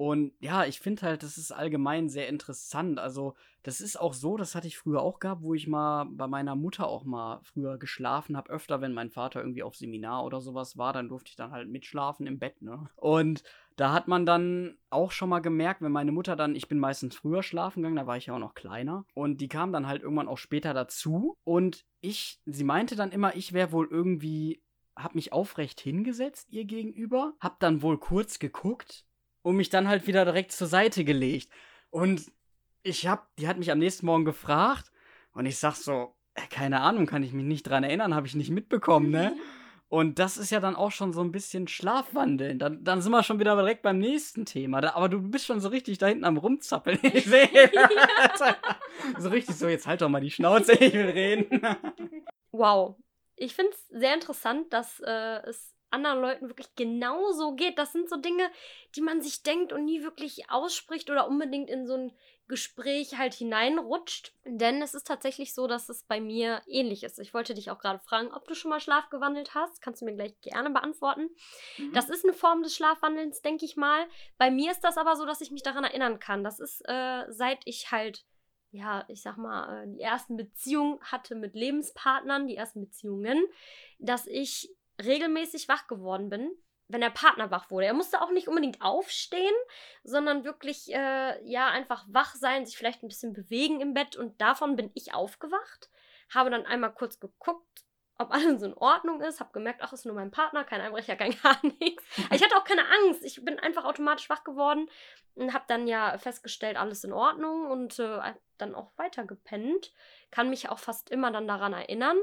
Und ja, ich finde halt, das ist allgemein sehr interessant. Also, das ist auch so, das hatte ich früher auch gehabt, wo ich mal bei meiner Mutter auch mal früher geschlafen habe. Öfter, wenn mein Vater irgendwie auf Seminar oder sowas war, dann durfte ich dann halt mitschlafen im Bett, ne? Und da hat man dann auch schon mal gemerkt, wenn meine Mutter dann, ich bin meistens früher schlafen gegangen, da war ich ja auch noch kleiner. Und die kam dann halt irgendwann auch später dazu. Und ich, sie meinte dann immer, ich wäre wohl irgendwie hab mich aufrecht hingesetzt ihr gegenüber, hab dann wohl kurz geguckt und mich dann halt wieder direkt zur Seite gelegt. Und ich hab, die hat mich am nächsten Morgen gefragt und ich sag so, äh, keine Ahnung, kann ich mich nicht dran erinnern, habe ich nicht mitbekommen, ne? Und das ist ja dann auch schon so ein bisschen Schlafwandeln. Dann, dann sind wir schon wieder direkt beim nächsten Thema. Da, aber du bist schon so richtig da hinten am Rumzappeln. Ich sehe. so richtig so, jetzt halt doch mal die Schnauze, ich will reden. wow. Ich finde es sehr interessant, dass äh, es anderen Leuten wirklich genauso geht. Das sind so Dinge, die man sich denkt und nie wirklich ausspricht oder unbedingt in so ein Gespräch halt hineinrutscht. Denn es ist tatsächlich so, dass es bei mir ähnlich ist. Ich wollte dich auch gerade fragen, ob du schon mal schlafgewandelt hast. Kannst du mir gleich gerne beantworten. Mhm. Das ist eine Form des Schlafwandelns, denke ich mal. Bei mir ist das aber so, dass ich mich daran erinnern kann. Das ist, äh, seit ich halt ja, ich sag mal, äh, die ersten Beziehungen hatte mit Lebenspartnern, die ersten Beziehungen, dass ich regelmäßig wach geworden bin, wenn der Partner wach wurde. Er musste auch nicht unbedingt aufstehen, sondern wirklich, äh, ja, einfach wach sein, sich vielleicht ein bisschen bewegen im Bett und davon bin ich aufgewacht, habe dann einmal kurz geguckt, ob alles in Ordnung ist, habe gemerkt, ach, ist nur mein Partner, kein Einbrecher, kein gar nichts. Ich hatte auch keine Angst, ich bin einfach automatisch wach geworden und habe dann ja festgestellt, alles in Ordnung und äh, dann auch weiter gepennt. Kann mich auch fast immer dann daran erinnern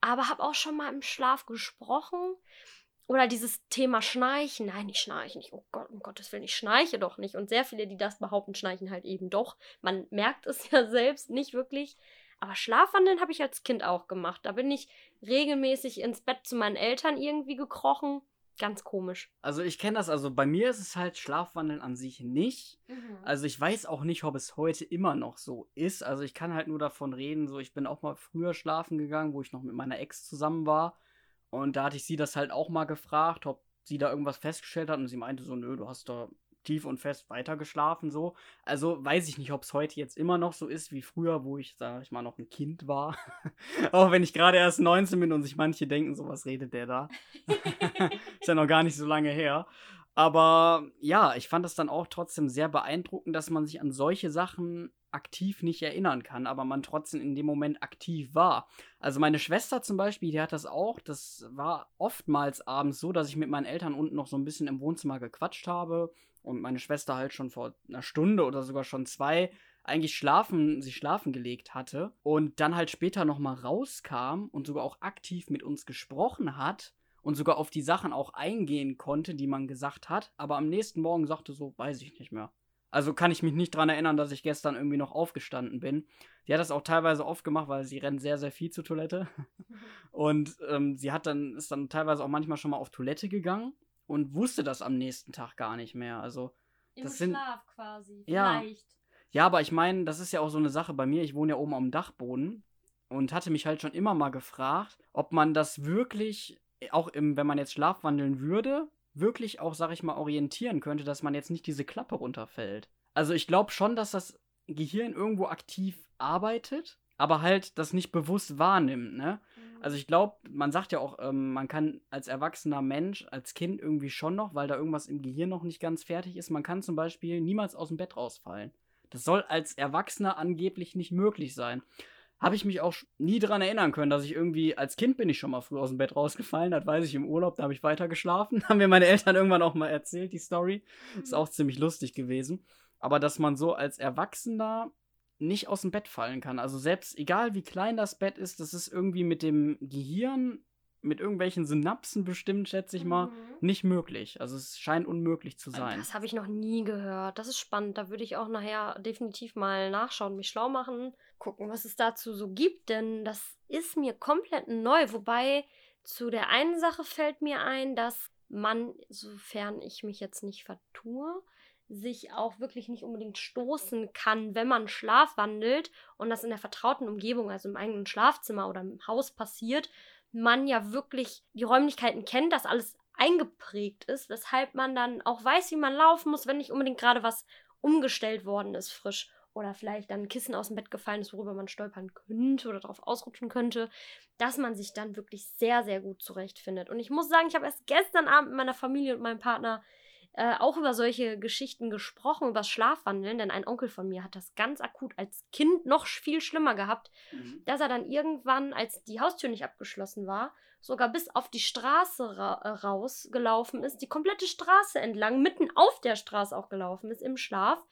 aber habe auch schon mal im Schlaf gesprochen. Oder dieses Thema Schnarchen. Nein, ich schnarche nicht. Oh Gott, um Gottes Willen, ich schnarche doch nicht. Und sehr viele, die das behaupten, schnarchen halt eben doch. Man merkt es ja selbst nicht wirklich. Aber Schlafwandeln habe ich als Kind auch gemacht. Da bin ich regelmäßig ins Bett zu meinen Eltern irgendwie gekrochen Ganz komisch. Also ich kenne das, also bei mir ist es halt Schlafwandeln an sich nicht. Mhm. Also ich weiß auch nicht, ob es heute immer noch so ist. Also ich kann halt nur davon reden, so ich bin auch mal früher schlafen gegangen, wo ich noch mit meiner Ex zusammen war. Und da hatte ich sie das halt auch mal gefragt, ob sie da irgendwas festgestellt hat. Und sie meinte so, nö, du hast da tief und fest weitergeschlafen so. Also weiß ich nicht, ob es heute jetzt immer noch so ist wie früher, wo ich, sag ich mal, noch ein Kind war. Auch wenn ich gerade erst 19 bin und sich manche denken, so was redet der da. ist ja noch gar nicht so lange her. Aber ja, ich fand es dann auch trotzdem sehr beeindruckend, dass man sich an solche Sachen aktiv nicht erinnern kann, aber man trotzdem in dem Moment aktiv war. Also meine Schwester zum Beispiel, die hat das auch. Das war oftmals abends so, dass ich mit meinen Eltern unten noch so ein bisschen im Wohnzimmer gequatscht habe und meine Schwester halt schon vor einer Stunde oder sogar schon zwei eigentlich schlafen, sich schlafen gelegt hatte und dann halt später nochmal rauskam und sogar auch aktiv mit uns gesprochen hat und sogar auf die Sachen auch eingehen konnte, die man gesagt hat, aber am nächsten Morgen sagte so, weiß ich nicht mehr. Also kann ich mich nicht daran erinnern, dass ich gestern irgendwie noch aufgestanden bin. Die hat das auch teilweise oft gemacht, weil sie rennt sehr, sehr viel zur Toilette. Und ähm, sie hat dann, ist dann teilweise auch manchmal schon mal auf Toilette gegangen und wusste das am nächsten Tag gar nicht mehr. Also Im das sind Schlaf quasi. Ja. Vielleicht. Ja, aber ich meine, das ist ja auch so eine Sache bei mir. Ich wohne ja oben am Dachboden und hatte mich halt schon immer mal gefragt, ob man das wirklich auch im, wenn man jetzt schlafwandeln würde, wirklich auch, sag ich mal, orientieren könnte, dass man jetzt nicht diese Klappe runterfällt. Also ich glaube schon, dass das Gehirn irgendwo aktiv arbeitet, aber halt das nicht bewusst wahrnimmt, ne? Also ich glaube, man sagt ja auch, ähm, man kann als erwachsener Mensch, als Kind irgendwie schon noch, weil da irgendwas im Gehirn noch nicht ganz fertig ist, man kann zum Beispiel niemals aus dem Bett rausfallen. Das soll als Erwachsener angeblich nicht möglich sein. Habe ich mich auch nie daran erinnern können, dass ich irgendwie, als Kind bin ich schon mal früh aus dem Bett rausgefallen, das weiß ich im Urlaub, da habe ich weiter geschlafen. Haben mir meine Eltern irgendwann auch mal erzählt, die Story. Ist mhm. auch ziemlich lustig gewesen. Aber dass man so als Erwachsener nicht aus dem Bett fallen kann. Also selbst egal wie klein das Bett ist, das ist irgendwie mit dem Gehirn, mit irgendwelchen Synapsen bestimmt, schätze ich mal, mhm. nicht möglich. Also es scheint unmöglich zu sein. Das habe ich noch nie gehört. Das ist spannend. Da würde ich auch nachher definitiv mal nachschauen, mich schlau machen, gucken, was es dazu so gibt, denn das ist mir komplett neu. Wobei zu der einen Sache fällt mir ein, dass man, sofern ich mich jetzt nicht vertue, sich auch wirklich nicht unbedingt stoßen kann, wenn man schlafwandelt und das in der vertrauten Umgebung, also im eigenen Schlafzimmer oder im Haus passiert, man ja wirklich die Räumlichkeiten kennt, das alles eingeprägt ist, weshalb man dann auch weiß, wie man laufen muss, wenn nicht unbedingt gerade was umgestellt worden ist, frisch. Oder vielleicht dann ein Kissen aus dem Bett gefallen ist, worüber man stolpern könnte oder darauf ausrutschen könnte, dass man sich dann wirklich sehr, sehr gut zurechtfindet. Und ich muss sagen, ich habe erst gestern Abend mit meiner Familie und meinem Partner äh, auch über solche Geschichten gesprochen, über das Schlafwandeln, denn ein Onkel von mir hat das ganz akut als Kind noch viel schlimmer gehabt, mhm. dass er dann irgendwann, als die Haustür nicht abgeschlossen war, sogar bis auf die Straße ra äh, rausgelaufen ist, die komplette Straße entlang, mitten auf der Straße auch gelaufen ist im Schlaf.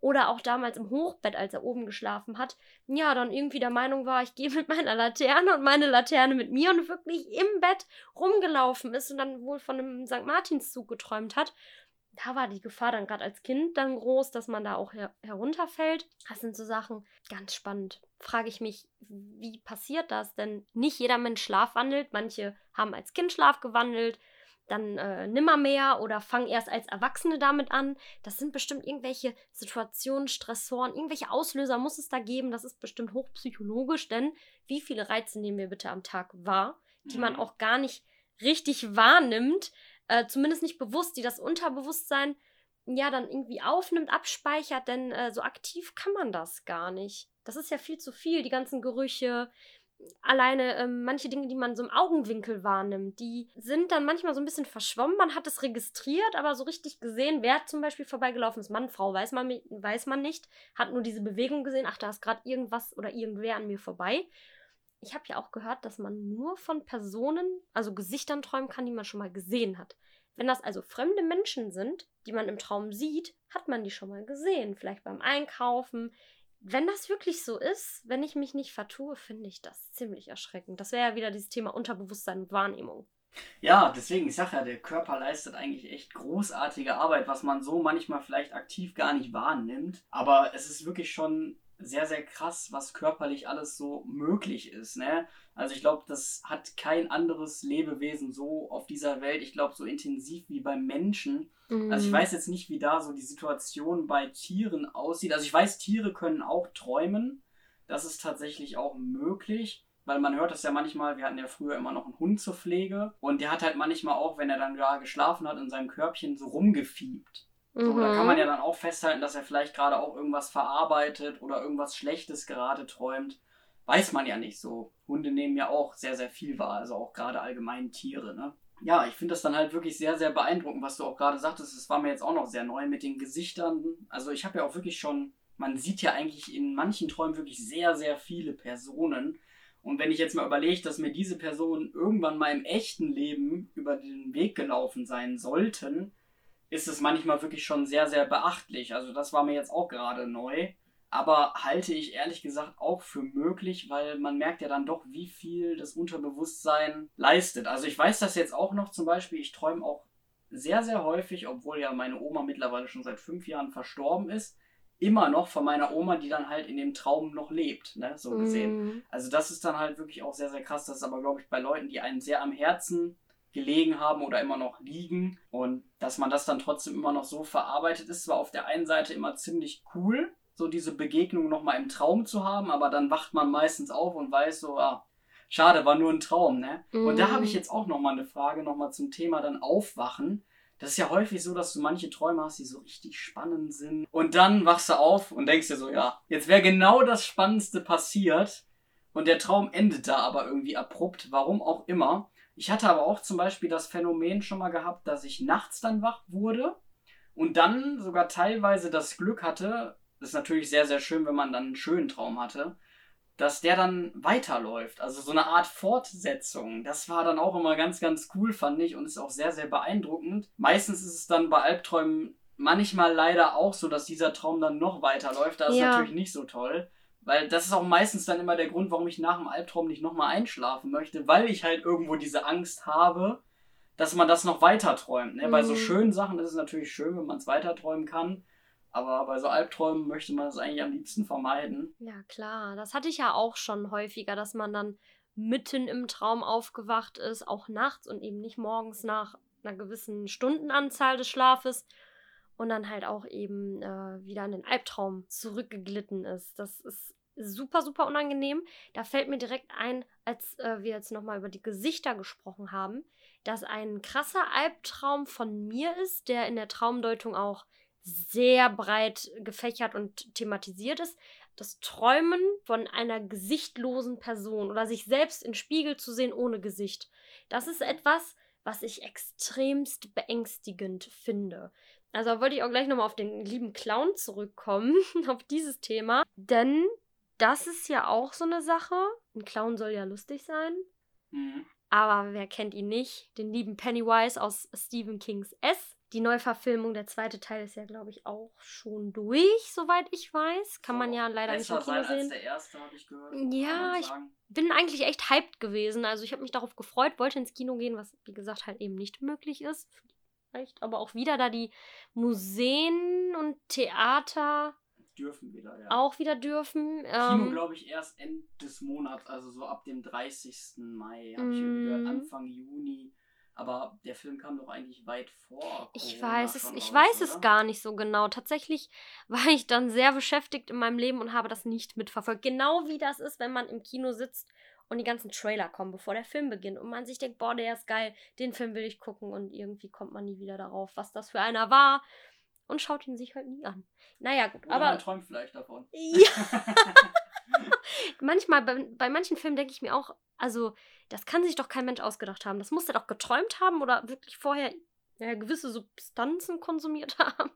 Oder auch damals im Hochbett, als er oben geschlafen hat, ja, dann irgendwie der Meinung war, ich gehe mit meiner Laterne und meine Laterne mit mir und wirklich im Bett rumgelaufen ist und dann wohl von einem St. Martinszug geträumt hat da war die Gefahr dann gerade als Kind dann groß, dass man da auch her herunterfällt. Das sind so Sachen ganz spannend. Frage ich mich, wie passiert das? Denn nicht jeder Mensch schlafwandelt. Manche haben als Kind Schlaf gewandelt, dann äh, nimmermehr oder fangen erst als Erwachsene damit an. Das sind bestimmt irgendwelche Situationen, Stressoren, irgendwelche Auslöser muss es da geben. Das ist bestimmt hochpsychologisch, denn wie viele Reize nehmen wir bitte am Tag wahr, die man mhm. auch gar nicht richtig wahrnimmt, äh, zumindest nicht bewusst, die das Unterbewusstsein ja dann irgendwie aufnimmt, abspeichert, denn äh, so aktiv kann man das gar nicht. Das ist ja viel zu viel, die ganzen Gerüche, alleine ähm, manche Dinge, die man so im Augenwinkel wahrnimmt, die sind dann manchmal so ein bisschen verschwommen. Man hat es registriert, aber so richtig gesehen, wer zum Beispiel vorbeigelaufen ist, Mann, Frau, weiß man, weiß man nicht, hat nur diese Bewegung gesehen, ach, da ist gerade irgendwas oder irgendwer an mir vorbei ich habe ja auch gehört, dass man nur von Personen, also Gesichtern träumen kann, die man schon mal gesehen hat. Wenn das also fremde Menschen sind, die man im Traum sieht, hat man die schon mal gesehen. Vielleicht beim Einkaufen. Wenn das wirklich so ist, wenn ich mich nicht vertue, finde ich das ziemlich erschreckend. Das wäre ja wieder dieses Thema Unterbewusstsein und Wahrnehmung. Ja, deswegen, ich sage ja, der Körper leistet eigentlich echt großartige Arbeit, was man so manchmal vielleicht aktiv gar nicht wahrnimmt. Aber es ist wirklich schon sehr, sehr krass, was körperlich alles so möglich ist. Ne? Also ich glaube, das hat kein anderes Lebewesen so auf dieser Welt, ich glaube, so intensiv wie beim Menschen. Mhm. Also ich mhm. weiß jetzt nicht, wie da so die Situation bei Tieren aussieht. Also ich weiß, Tiere können auch träumen. Das ist tatsächlich auch möglich. Weil man hört das ja manchmal, wir hatten ja früher immer noch einen Hund zur Pflege und der hat halt manchmal auch, wenn er dann ja geschlafen hat, in seinem Körbchen so rumgefiebt. So, mhm. Da kann man ja dann auch festhalten, dass er vielleicht gerade auch irgendwas verarbeitet oder irgendwas Schlechtes gerade träumt. Weiß man ja nicht so. Hunde nehmen ja auch sehr, sehr viel wahr, also auch gerade allgemein Tiere, ne? Ja, ich finde das dann halt wirklich sehr, sehr beeindruckend, was du auch gerade sagtest. Das war mir jetzt auch noch sehr neu mit den Gesichtern. Also ich habe ja auch wirklich schon, man sieht ja eigentlich in manchen Träumen wirklich sehr, sehr viele Personen. Und wenn ich jetzt mal überlege, dass mir diese Personen irgendwann mal im echten Leben über den Weg gelaufen sein sollten, ist es manchmal wirklich schon sehr, sehr beachtlich. Also das war mir jetzt auch gerade neu. Aber halte ich ehrlich gesagt auch für möglich, weil man merkt ja dann doch, wie viel das Unterbewusstsein leistet. Also ich weiß das jetzt auch noch zum Beispiel, ich träume auch sehr, sehr häufig, obwohl ja meine Oma mittlerweile schon seit fünf Jahren verstorben ist, immer noch von meiner Oma, die dann halt in dem Traum noch lebt, ne, so gesehen. Mm. Also das ist dann halt wirklich auch sehr, sehr krass. Das ist aber, glaube ich, bei Leuten, die einem sehr am Herzen gelegen haben oder immer noch liegen. Und dass man das dann trotzdem immer noch so verarbeitet, ist zwar auf der einen Seite immer ziemlich cool, so diese Begegnung nochmal im Traum zu haben, aber dann wacht man meistens auf und weiß so, ah, schade, war nur ein Traum, ne? Mhm. Und da habe ich mhm. jetzt auch nochmal eine Frage, nochmal zum Thema dann Aufwachen. Das ist ja häufig so, dass du manche Träume hast, die so richtig spannend sind. Und dann wachst du auf und denkst dir so, ja, jetzt wäre genau das Spannendste passiert. Und der Traum endet da aber irgendwie abrupt, warum auch immer. Ich hatte aber auch zum Beispiel das Phänomen schon mal gehabt, dass ich nachts dann wach wurde und dann sogar teilweise das Glück hatte, das ist natürlich sehr, sehr schön, wenn man dann einen schönen Traum hatte, dass der dann weiterläuft. Also so eine Art Fortsetzung. Das war dann auch immer ganz, ganz cool, fand ich, und ist auch sehr, sehr beeindruckend. Meistens ist es dann bei Albträumen manchmal leider auch so, dass dieser Traum dann noch weiterläuft. Das ja. ist natürlich nicht so toll. Weil das ist auch meistens dann immer der Grund, warum ich nach dem Albtraum nicht nochmal einschlafen möchte, weil ich halt irgendwo diese Angst habe, dass man das noch weiter träumt. Ne? Mhm. Bei so mhm. schönen Sachen ist es natürlich schön, wenn man es weiter träumen kann. Aber bei so Albträumen möchte man es eigentlich am liebsten vermeiden. Ja, klar. Das hatte ich ja auch schon häufiger, dass man dann mitten im Traum aufgewacht ist, auch nachts und eben nicht morgens nach einer gewissen Stundenanzahl des Schlafes und dann halt auch eben äh, wieder in den Albtraum zurückgeglitten ist. Das ist super, super unangenehm. Da fällt mir direkt ein, als äh, wir jetzt nochmal über die Gesichter gesprochen haben, dass ein krasser Albtraum von mir ist, der in der Traumdeutung auch sehr breit gefächert und thematisiert ist. Das Träumen von einer gesichtlosen Person oder sich selbst im Spiegel zu sehen ohne Gesicht. Das ist etwas, was ich extremst beängstigend finde. Also wollte ich auch gleich nochmal auf den lieben Clown zurückkommen, auf dieses Thema. Denn das ist ja auch so eine Sache. Ein Clown soll ja lustig sein. Mhm. Aber wer kennt ihn nicht? Den lieben Pennywise aus Stephen Kings S. Die Neuverfilmung, der zweite Teil ist ja, glaube ich, auch schon durch, soweit ich weiß. Kann so, man ja leider nicht im Kino sehen. Als der erste, ich gehört. Ja, ich bin eigentlich echt hyped gewesen. Also ich habe mich darauf gefreut, wollte ins Kino gehen, was wie gesagt halt eben nicht möglich ist. Vielleicht aber auch wieder, da die Museen und Theater dürfen wieder, ja. Auch wieder dürfen. Kino, ähm, glaube ich, erst Ende des Monats, also so ab dem 30. Mai, habe ich gehört, mhm. Anfang Juni. Aber der Film kam doch eigentlich weit vor. Corona ich weiß es, ich aus, weiß oder? es gar nicht so genau. Tatsächlich war ich dann sehr beschäftigt in meinem Leben und habe das nicht mitverfolgt. Genau wie das ist, wenn man im Kino sitzt und die ganzen Trailer kommen, bevor der Film beginnt und man sich denkt, boah, der ist geil, den Film will ich gucken und irgendwie kommt man nie wieder darauf, was das für einer war und schaut ihn sich halt nie an. Naja, gut, Oder aber. Man träumt vielleicht davon. Ja. Manchmal, bei, bei manchen Filmen denke ich mir auch, also, das kann sich doch kein Mensch ausgedacht haben. Das muss er doch geträumt haben oder wirklich vorher ja, gewisse Substanzen konsumiert haben,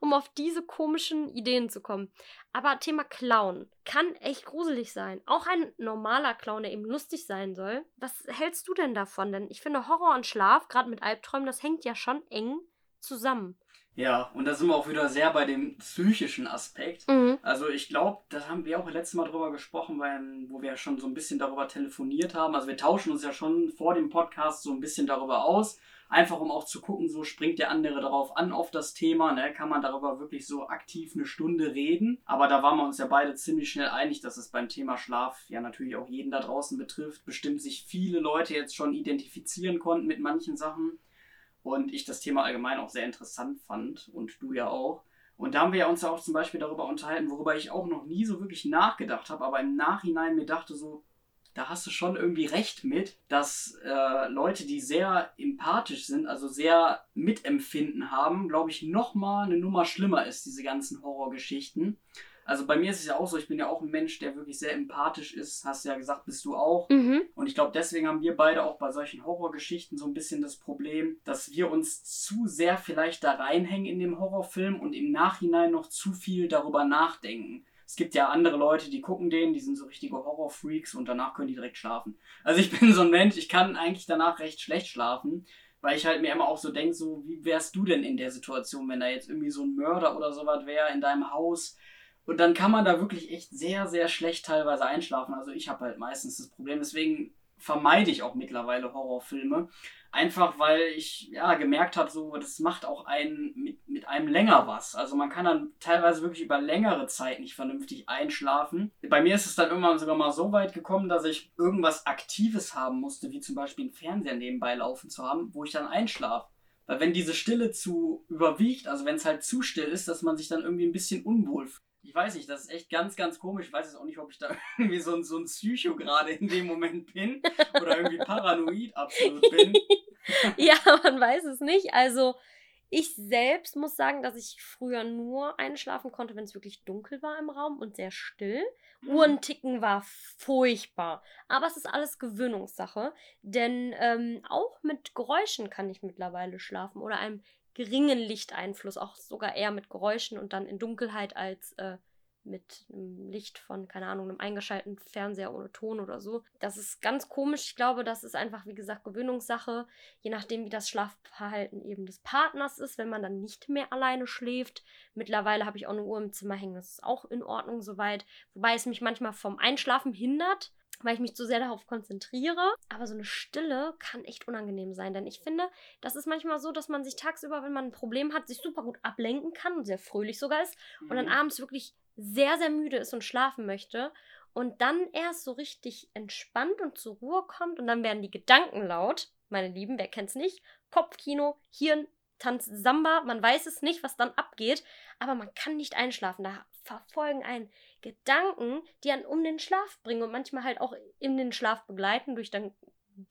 um auf diese komischen Ideen zu kommen. Aber Thema Clown kann echt gruselig sein. Auch ein normaler Clown, der eben lustig sein soll. Was hältst du denn davon? Denn ich finde Horror und Schlaf, gerade mit Albträumen, das hängt ja schon eng zusammen. Ja, und da sind wir auch wieder sehr bei dem psychischen Aspekt. Mhm. Also ich glaube, das haben wir auch letztes Mal drüber gesprochen, weil, wo wir ja schon so ein bisschen darüber telefoniert haben. Also wir tauschen uns ja schon vor dem Podcast so ein bisschen darüber aus. Einfach um auch zu gucken, so springt der andere darauf an, auf das Thema, ne? kann man darüber wirklich so aktiv eine Stunde reden. Aber da waren wir uns ja beide ziemlich schnell einig, dass es beim Thema Schlaf ja natürlich auch jeden da draußen betrifft. Bestimmt sich viele Leute jetzt schon identifizieren konnten mit manchen Sachen und ich das Thema allgemein auch sehr interessant fand und du ja auch. Und da haben wir uns ja auch zum Beispiel darüber unterhalten, worüber ich auch noch nie so wirklich nachgedacht habe, aber im Nachhinein mir dachte so, da hast du schon irgendwie recht mit, dass äh, Leute, die sehr empathisch sind, also sehr Mitempfinden haben, glaube ich, nochmal eine Nummer schlimmer ist, diese ganzen Horrorgeschichten. Also bei mir ist es ja auch so, ich bin ja auch ein Mensch, der wirklich sehr empathisch ist. Hast du ja gesagt, bist du auch. Mhm. Und ich glaube, deswegen haben wir beide auch bei solchen Horrorgeschichten so ein bisschen das Problem, dass wir uns zu sehr vielleicht da reinhängen in dem Horrorfilm und im Nachhinein noch zu viel darüber nachdenken. Es gibt ja andere Leute, die gucken den, die sind so richtige Horrorfreaks und danach können die direkt schlafen. Also ich bin so ein Mensch, ich kann eigentlich danach recht schlecht schlafen weil ich halt mir immer auch so denke, so, wie wärst du denn in der Situation, wenn da jetzt irgendwie so ein Mörder oder sowas wäre in deinem Haus, und dann kann man da wirklich echt sehr, sehr schlecht teilweise einschlafen. Also ich habe halt meistens das Problem. Deswegen vermeide ich auch mittlerweile Horrorfilme. Einfach weil ich ja gemerkt habe, so, das macht auch einen mit, mit einem länger was. Also man kann dann teilweise wirklich über längere Zeit nicht vernünftig einschlafen. Bei mir ist es dann irgendwann sogar mal so weit gekommen, dass ich irgendwas Aktives haben musste, wie zum Beispiel einen Fernseher nebenbei laufen zu haben, wo ich dann einschlafe. Weil wenn diese Stille zu überwiegt, also wenn es halt zu still ist, dass man sich dann irgendwie ein bisschen unwohl fühlt ich weiß nicht, das ist echt ganz, ganz komisch. Ich weiß jetzt auch nicht, ob ich da irgendwie so ein, so ein Psycho gerade in dem Moment bin oder irgendwie paranoid absolut bin. ja, man weiß es nicht. Also, ich selbst muss sagen, dass ich früher nur einschlafen konnte, wenn es wirklich dunkel war im Raum und sehr still. Mhm. Uhrenticken war furchtbar. Aber es ist alles Gewöhnungssache. Denn ähm, auch mit Geräuschen kann ich mittlerweile schlafen oder einem geringen Lichteinfluss, auch sogar eher mit Geräuschen und dann in Dunkelheit als äh, mit einem Licht von, keine Ahnung, einem eingeschalteten Fernseher ohne Ton oder so. Das ist ganz komisch. Ich glaube, das ist einfach, wie gesagt, Gewöhnungssache, je nachdem, wie das Schlafverhalten eben des Partners ist, wenn man dann nicht mehr alleine schläft. Mittlerweile habe ich auch eine Uhr im Zimmer hängen, das ist auch in Ordnung soweit. Wobei es mich manchmal vom Einschlafen hindert, weil ich mich zu sehr darauf konzentriere. Aber so eine Stille kann echt unangenehm sein, denn ich finde, das ist manchmal so, dass man sich tagsüber, wenn man ein Problem hat, sich super gut ablenken kann und sehr fröhlich sogar ist mhm. und dann mhm. abends wirklich sehr, sehr müde ist und schlafen möchte und dann erst so richtig entspannt und zur Ruhe kommt und dann werden die Gedanken laut. Meine Lieben, wer kennt's nicht? Kopfkino, Hirn, Tanz Samba, man weiß es nicht, was dann abgeht, aber man kann nicht einschlafen. Da verfolgen einen Gedanken, die einen um den Schlaf bringen und manchmal halt auch in den Schlaf begleiten durch dann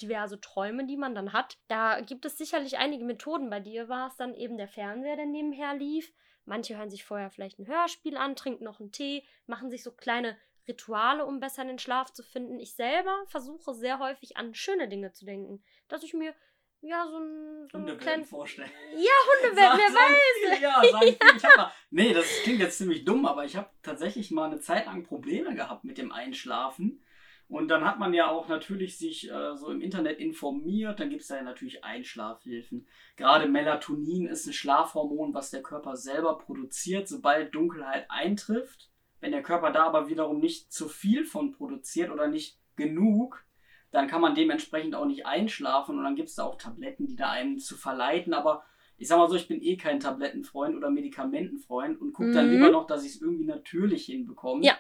diverse Träume, die man dann hat. Da gibt es sicherlich einige Methoden. Bei dir war es dann eben der Fernseher, der nebenher lief. Manche hören sich vorher vielleicht ein Hörspiel an, trinken noch einen Tee, machen sich so kleine Rituale, um besser in den Schlaf zu finden. Ich selber versuche sehr häufig an schöne Dinge zu denken. Dass ich mir ja, so ein, so ein kleinen. vorstellen. Ja, Hundewetten, wer weiß. Ja, sagen viele. Ich hab mal, nee, das klingt jetzt ziemlich dumm, aber ich habe tatsächlich mal eine Zeit lang Probleme gehabt mit dem Einschlafen. Und dann hat man ja auch natürlich sich äh, so im Internet informiert. Dann gibt es da ja natürlich Einschlafhilfen. Gerade Melatonin ist ein Schlafhormon, was der Körper selber produziert, sobald Dunkelheit eintrifft. Wenn der Körper da aber wiederum nicht zu viel von produziert oder nicht genug, dann kann man dementsprechend auch nicht einschlafen und dann gibt es da auch Tabletten, die da einen zu verleiten. Aber ich sag mal so, ich bin eh kein Tablettenfreund oder Medikamentenfreund und gucke dann mhm. lieber noch, dass ich es irgendwie natürlich hinbekomme. Ja.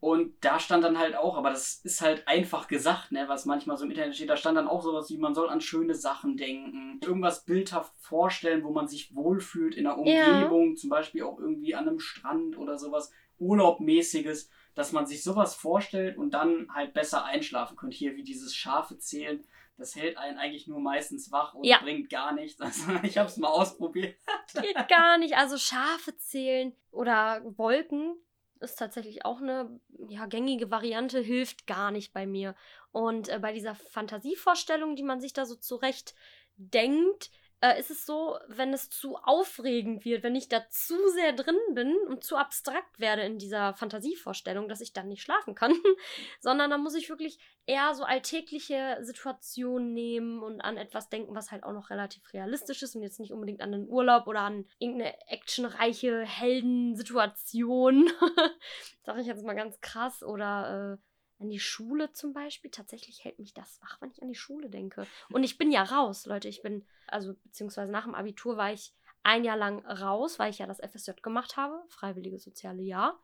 Und da stand dann halt auch, aber das ist halt einfach gesagt, ne, was manchmal so im Internet steht, da stand dann auch sowas wie, man soll an schöne Sachen denken, irgendwas bildhaft vorstellen, wo man sich wohlfühlt in der Umgebung, ja. zum Beispiel auch irgendwie an einem Strand oder sowas, Urlaubmäßiges, dass man sich sowas vorstellt und dann halt besser einschlafen könnte. Hier wie dieses Schafe zählen, das hält einen eigentlich nur meistens wach und ja. bringt gar nichts. Also ich habe es mal ausprobiert. Geht gar nicht. Also Schafe zählen oder Wolken ist tatsächlich auch eine ja, gängige Variante, hilft gar nicht bei mir. Und äh, bei dieser Fantasievorstellung, die man sich da so zurecht denkt, äh, ist es so, wenn es zu aufregend wird, wenn ich da zu sehr drin bin und zu abstrakt werde in dieser Fantasievorstellung, dass ich dann nicht schlafen kann, sondern da muss ich wirklich eher so alltägliche Situationen nehmen und an etwas denken, was halt auch noch relativ realistisch ist und jetzt nicht unbedingt an den Urlaub oder an irgendeine actionreiche Heldensituation. Sag ich jetzt mal ganz krass oder äh, an die Schule zum Beispiel. Tatsächlich hält mich das wach, wenn ich an die Schule denke. Und ich bin ja raus, Leute. Ich bin, also beziehungsweise nach dem Abitur war ich ein Jahr lang raus, weil ich ja das FSJ gemacht habe, freiwillige soziale Jahr.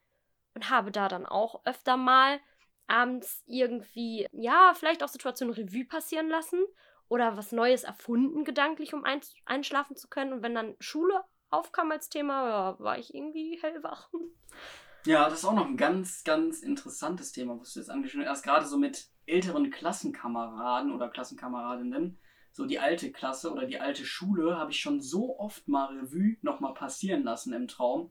Und habe da dann auch öfter mal abends irgendwie, ja, vielleicht auch Situationen Revue passieren lassen oder was Neues erfunden, gedanklich, um einschlafen zu können. Und wenn dann Schule aufkam als Thema, ja, war ich irgendwie hellwach. Ja, das ist auch noch ein ganz, ganz interessantes Thema, was du jetzt angeschnitten hast. Gerade so mit älteren Klassenkameraden oder Klassenkameradinnen. So die alte Klasse oder die alte Schule habe ich schon so oft mal Revue nochmal passieren lassen im Traum,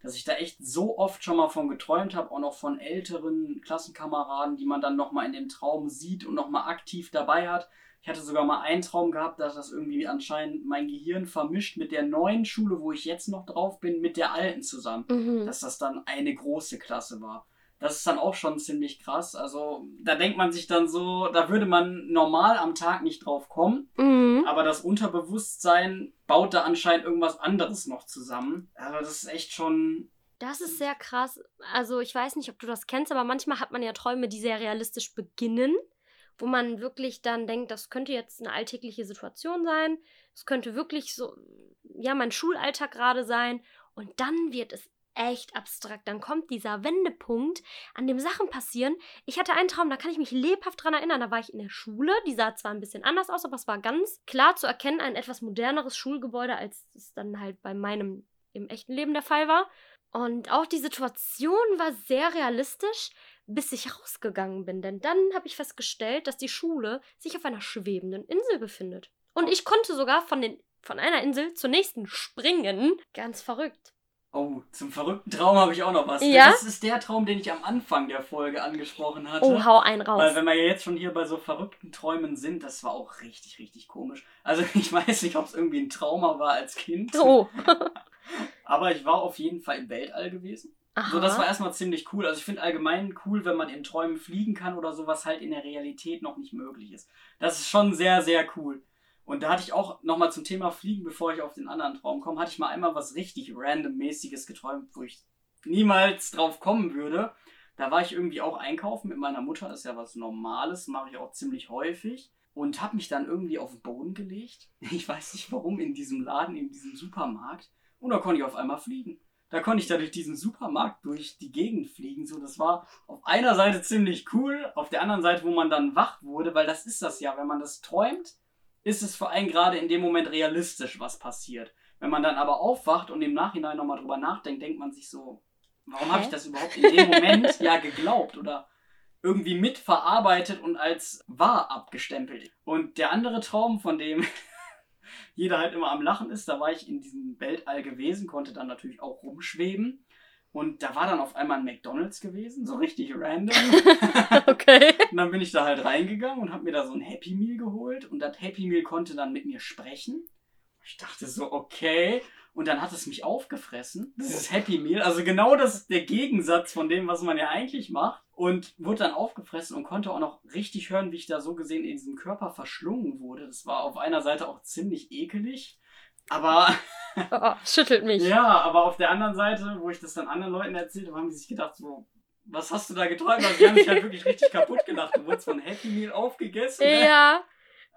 dass ich da echt so oft schon mal von geträumt habe, auch noch von älteren Klassenkameraden, die man dann nochmal in dem Traum sieht und nochmal aktiv dabei hat. Ich hatte sogar mal einen Traum gehabt, dass das irgendwie anscheinend mein Gehirn vermischt mit der neuen Schule, wo ich jetzt noch drauf bin, mit der alten zusammen. Mhm. Dass das dann eine große Klasse war. Das ist dann auch schon ziemlich krass. Also da denkt man sich dann so, da würde man normal am Tag nicht drauf kommen. Mhm. Aber das Unterbewusstsein baut da anscheinend irgendwas anderes noch zusammen. Also das ist echt schon das ist sehr krass. Also ich weiß nicht, ob du das kennst, aber manchmal hat man ja Träume, die sehr realistisch beginnen wo man wirklich dann denkt, das könnte jetzt eine alltägliche Situation sein, es könnte wirklich so, ja, mein Schulalltag gerade sein und dann wird es echt abstrakt. Dann kommt dieser Wendepunkt, an dem Sachen passieren. Ich hatte einen Traum, da kann ich mich lebhaft dran erinnern. Da war ich in der Schule, die sah zwar ein bisschen anders aus, aber es war ganz klar zu erkennen, ein etwas moderneres Schulgebäude, als es dann halt bei meinem im echten Leben der Fall war. Und auch die Situation war sehr realistisch bis ich rausgegangen bin. Denn dann habe ich festgestellt, dass die Schule sich auf einer schwebenden Insel befindet. Und ich konnte sogar von, den, von einer Insel zur nächsten springen. Ganz verrückt. Oh, zum verrückten Traum habe ich auch noch was. Ja? Das ist der Traum, den ich am Anfang der Folge angesprochen hatte. Oh, hau einen raus. Weil wenn wir ja jetzt schon hier bei so verrückten Träumen sind, das war auch richtig, richtig komisch. Also ich weiß nicht, ob es irgendwie ein Trauma war als Kind. Oh. Aber ich war auf jeden Fall im Weltall gewesen. Aha. So, das war erstmal ziemlich cool. Also ich finde allgemein cool, wenn man in Träumen fliegen kann oder sowas halt in der Realität noch nicht möglich ist. Das ist schon sehr, sehr cool. Und da hatte ich auch nochmal zum Thema Fliegen, bevor ich auf den anderen Traum komme, hatte ich mal einmal was richtig randommäßiges geträumt, wo ich niemals drauf kommen würde. Da war ich irgendwie auch einkaufen mit meiner Mutter, das ist ja was Normales, mache ich auch ziemlich häufig. Und habe mich dann irgendwie auf den Boden gelegt. Ich weiß nicht warum, in diesem Laden, in diesem Supermarkt. Und da konnte ich auf einmal fliegen. Da konnte ich da durch diesen Supermarkt durch die Gegend fliegen. So, das war auf einer Seite ziemlich cool, auf der anderen Seite, wo man dann wach wurde, weil das ist das ja, wenn man das träumt, ist es vor allem gerade in dem Moment realistisch, was passiert. Wenn man dann aber aufwacht und im Nachhinein nochmal drüber nachdenkt, denkt man sich so, warum habe ich das überhaupt in dem Moment ja geglaubt oder irgendwie mitverarbeitet und als wahr abgestempelt. Und der andere Traum, von dem jeder halt immer am Lachen ist, da war ich in diesem Weltall gewesen, konnte dann natürlich auch rumschweben. Und da war dann auf einmal ein McDonalds gewesen, so richtig random. okay. Und dann bin ich da halt reingegangen und habe mir da so ein Happy Meal geholt. Und das Happy Meal konnte dann mit mir sprechen. Ich dachte so, okay. Und dann hat es mich aufgefressen, dieses Happy Meal. Also genau das der Gegensatz von dem, was man ja eigentlich macht. Und wurde dann aufgefressen und konnte auch noch richtig hören, wie ich da so gesehen in diesem Körper verschlungen wurde. Das war auf einer Seite auch ziemlich ekelig. Aber. Oh, schüttelt mich. ja, aber auf der anderen Seite, wo ich das dann anderen Leuten erzählt habe, haben die sich gedacht, so, was hast du da geträumt? Also die haben sich halt wirklich richtig kaputt gelacht. Du wurdest von Happy Meal aufgegessen. Ne?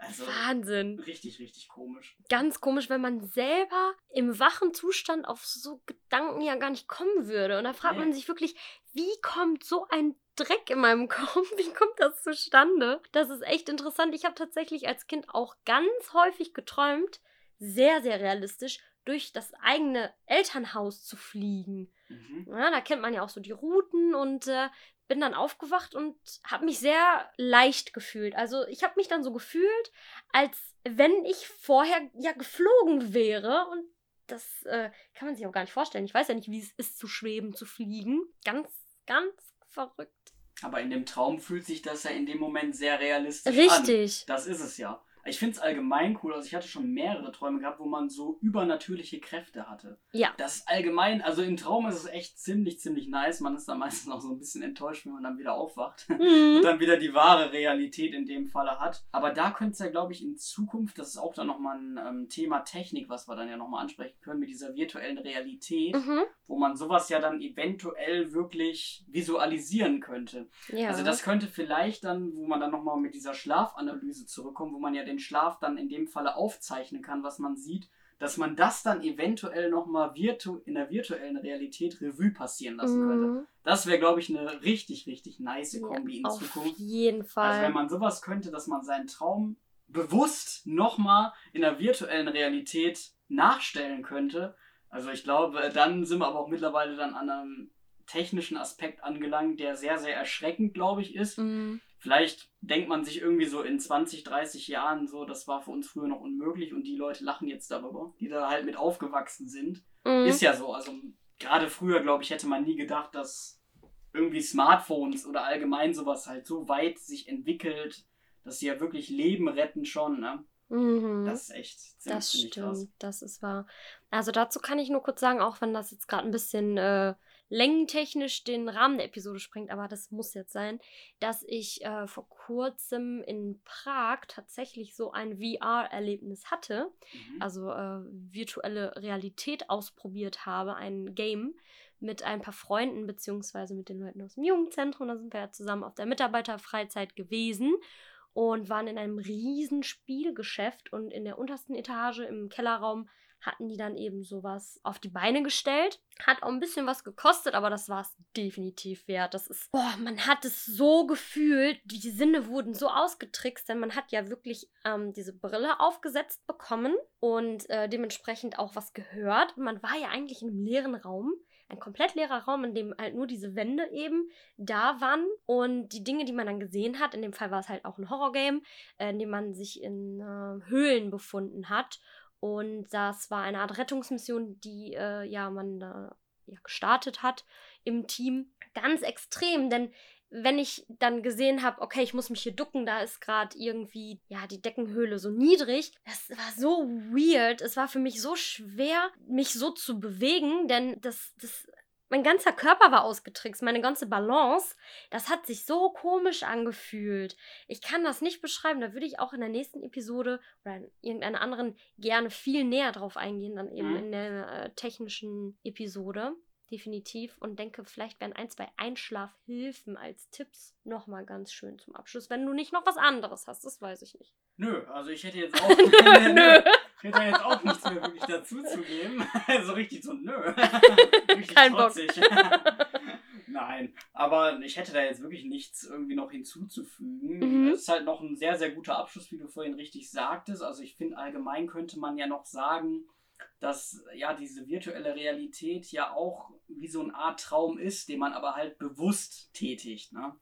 Also, Wahnsinn. richtig, richtig komisch. Ganz komisch, wenn man selber im wachen Zustand auf so Gedanken ja gar nicht kommen würde. Und da fragt Nee. man sich wirklich, wie kommt so ein Dreck in meinem Kopf? Wie kommt das zustande? Das ist echt interessant. Ich habe tatsächlich als Kind auch ganz häufig geträumt, sehr, sehr realistisch, durch das eigene Elternhaus zu fliegen. Mhm. Ja, da kennt man ja auch so die Routen und äh, bin dann aufgewacht und habe mich sehr leicht gefühlt. Also ich habe mich dann so gefühlt, als wenn ich vorher ja geflogen wäre und das äh, kann man sich auch gar nicht vorstellen. Ich weiß ja nicht, wie es ist zu schweben, zu fliegen. Ganz, ganz verrückt. Aber in dem Traum fühlt sich das ja in dem Moment sehr realistisch an. Richtig. Das ist es ja. Ich finde es allgemein cool. Also ich hatte schon mehrere Träume gehabt, wo man so übernatürliche Kräfte hatte. Ja. Das ist allgemein, also im Traum ist es echt ziemlich, ziemlich nice. Man ist dann meistens auch so ein bisschen enttäuscht, wenn man dann wieder aufwacht. und Mhm. dann wieder die wahre Realität in dem Falle hat. Aber da könnte es ja, glaube ich, in Zukunft, das ist auch dann nochmal ein ähm, Thema Technik, was wir dann ja nochmal ansprechen können, mit dieser virtuellen Realität, Mhm. wo man sowas ja dann eventuell wirklich visualisieren könnte. Ja. Also das könnte vielleicht dann, wo man dann nochmal mit dieser Schlafanalyse zurückkommt, wo man ja den Schlaf dann in dem Falle aufzeichnen kann, was man sieht, dass man das dann eventuell nochmal virtu in der virtuellen Realität Revue passieren lassen könnte. Mhm. Das wäre, glaube ich, eine richtig, richtig nice Kombi in Auf Zukunft. jeden Fall. Also wenn man sowas könnte, dass man seinen Traum bewusst nochmal in der virtuellen Realität nachstellen könnte. Also ich glaube, dann sind wir aber auch mittlerweile dann an einem technischen Aspekt angelangt, der sehr, sehr erschreckend, glaube ich, ist. Mhm. Vielleicht denkt man sich irgendwie so in 20, 30 Jahren so, das war für uns früher noch unmöglich und die Leute lachen jetzt darüber, die da halt mit aufgewachsen sind. Mhm. Ist ja so. Also gerade früher, glaube ich, hätte man nie gedacht, dass irgendwie Smartphones oder allgemein sowas halt so weit sich entwickelt, dass sie ja wirklich Leben retten schon. Ne? Mhm. Das ist echt ziemlich, Das stimmt, krass. das ist wahr. Also dazu kann ich nur kurz sagen, auch wenn das jetzt gerade ein bisschen äh, längentechnisch den Rahmen der Episode sprengt, aber das muss jetzt sein, dass ich äh, vor kurzem in Prag tatsächlich so ein VR-Erlebnis hatte, Mhm. also äh, virtuelle Realität ausprobiert habe, ein Game mit ein paar Freunden beziehungsweise mit den Leuten aus dem Jugendzentrum. Da sind wir ja zusammen auf der Mitarbeiterfreizeit gewesen und waren in einem riesen Spielgeschäft und in der untersten Etage im Kellerraum hatten die dann eben sowas auf die Beine gestellt. Hat auch ein bisschen was gekostet, aber das war es definitiv wert. Das ist, boah, man hat es so gefühlt, die Sinne wurden so ausgetrickst, denn man hat ja wirklich ähm, diese Brille aufgesetzt bekommen und äh, dementsprechend auch was gehört. Man war ja eigentlich in einem leeren Raum. Ein komplett leerer Raum, in dem halt nur diese Wände eben da waren. Und die Dinge, die man dann gesehen hat, in dem Fall war es halt auch ein Horrorgame, äh, in dem man sich in äh, Höhlen befunden hat. Und das war eine Art Rettungsmission, die äh, ja man da ja, gestartet hat im Team. Ganz extrem, denn wenn ich dann gesehen habe, okay, ich muss mich hier ducken, da ist gerade irgendwie, ja, die Deckenhöhle so niedrig. Das war so weird. Es war für mich so schwer, mich so zu bewegen, denn das, das, mein ganzer Körper war ausgetrickst, meine ganze Balance. Das hat sich so komisch angefühlt. Ich kann das nicht beschreiben. Da würde ich auch in der nächsten Episode oder in irgendeiner anderen gerne viel näher drauf eingehen, dann eben Mhm. in der äh, technischen Episode definitiv und denke, vielleicht wären ein, zwei Einschlafhilfen als Tipps nochmal ganz schön zum Abschluss, wenn du nicht noch was anderes hast, das weiß ich nicht. Nö, also ich hätte jetzt auch, Nö, nö. Ich hätte jetzt auch nichts mehr wirklich dazu zu geben. so richtig so, nö. richtig Kein Bock. Nein, aber ich hätte da jetzt wirklich nichts irgendwie noch hinzuzufügen. Mhm. Es ist halt noch ein sehr, sehr guter Abschluss, wie du vorhin richtig sagtest. Also ich finde, allgemein könnte man ja noch sagen, dass ja diese virtuelle Realität ja auch wie so eine Art Traum ist, den man aber halt bewusst tätigt. Ne?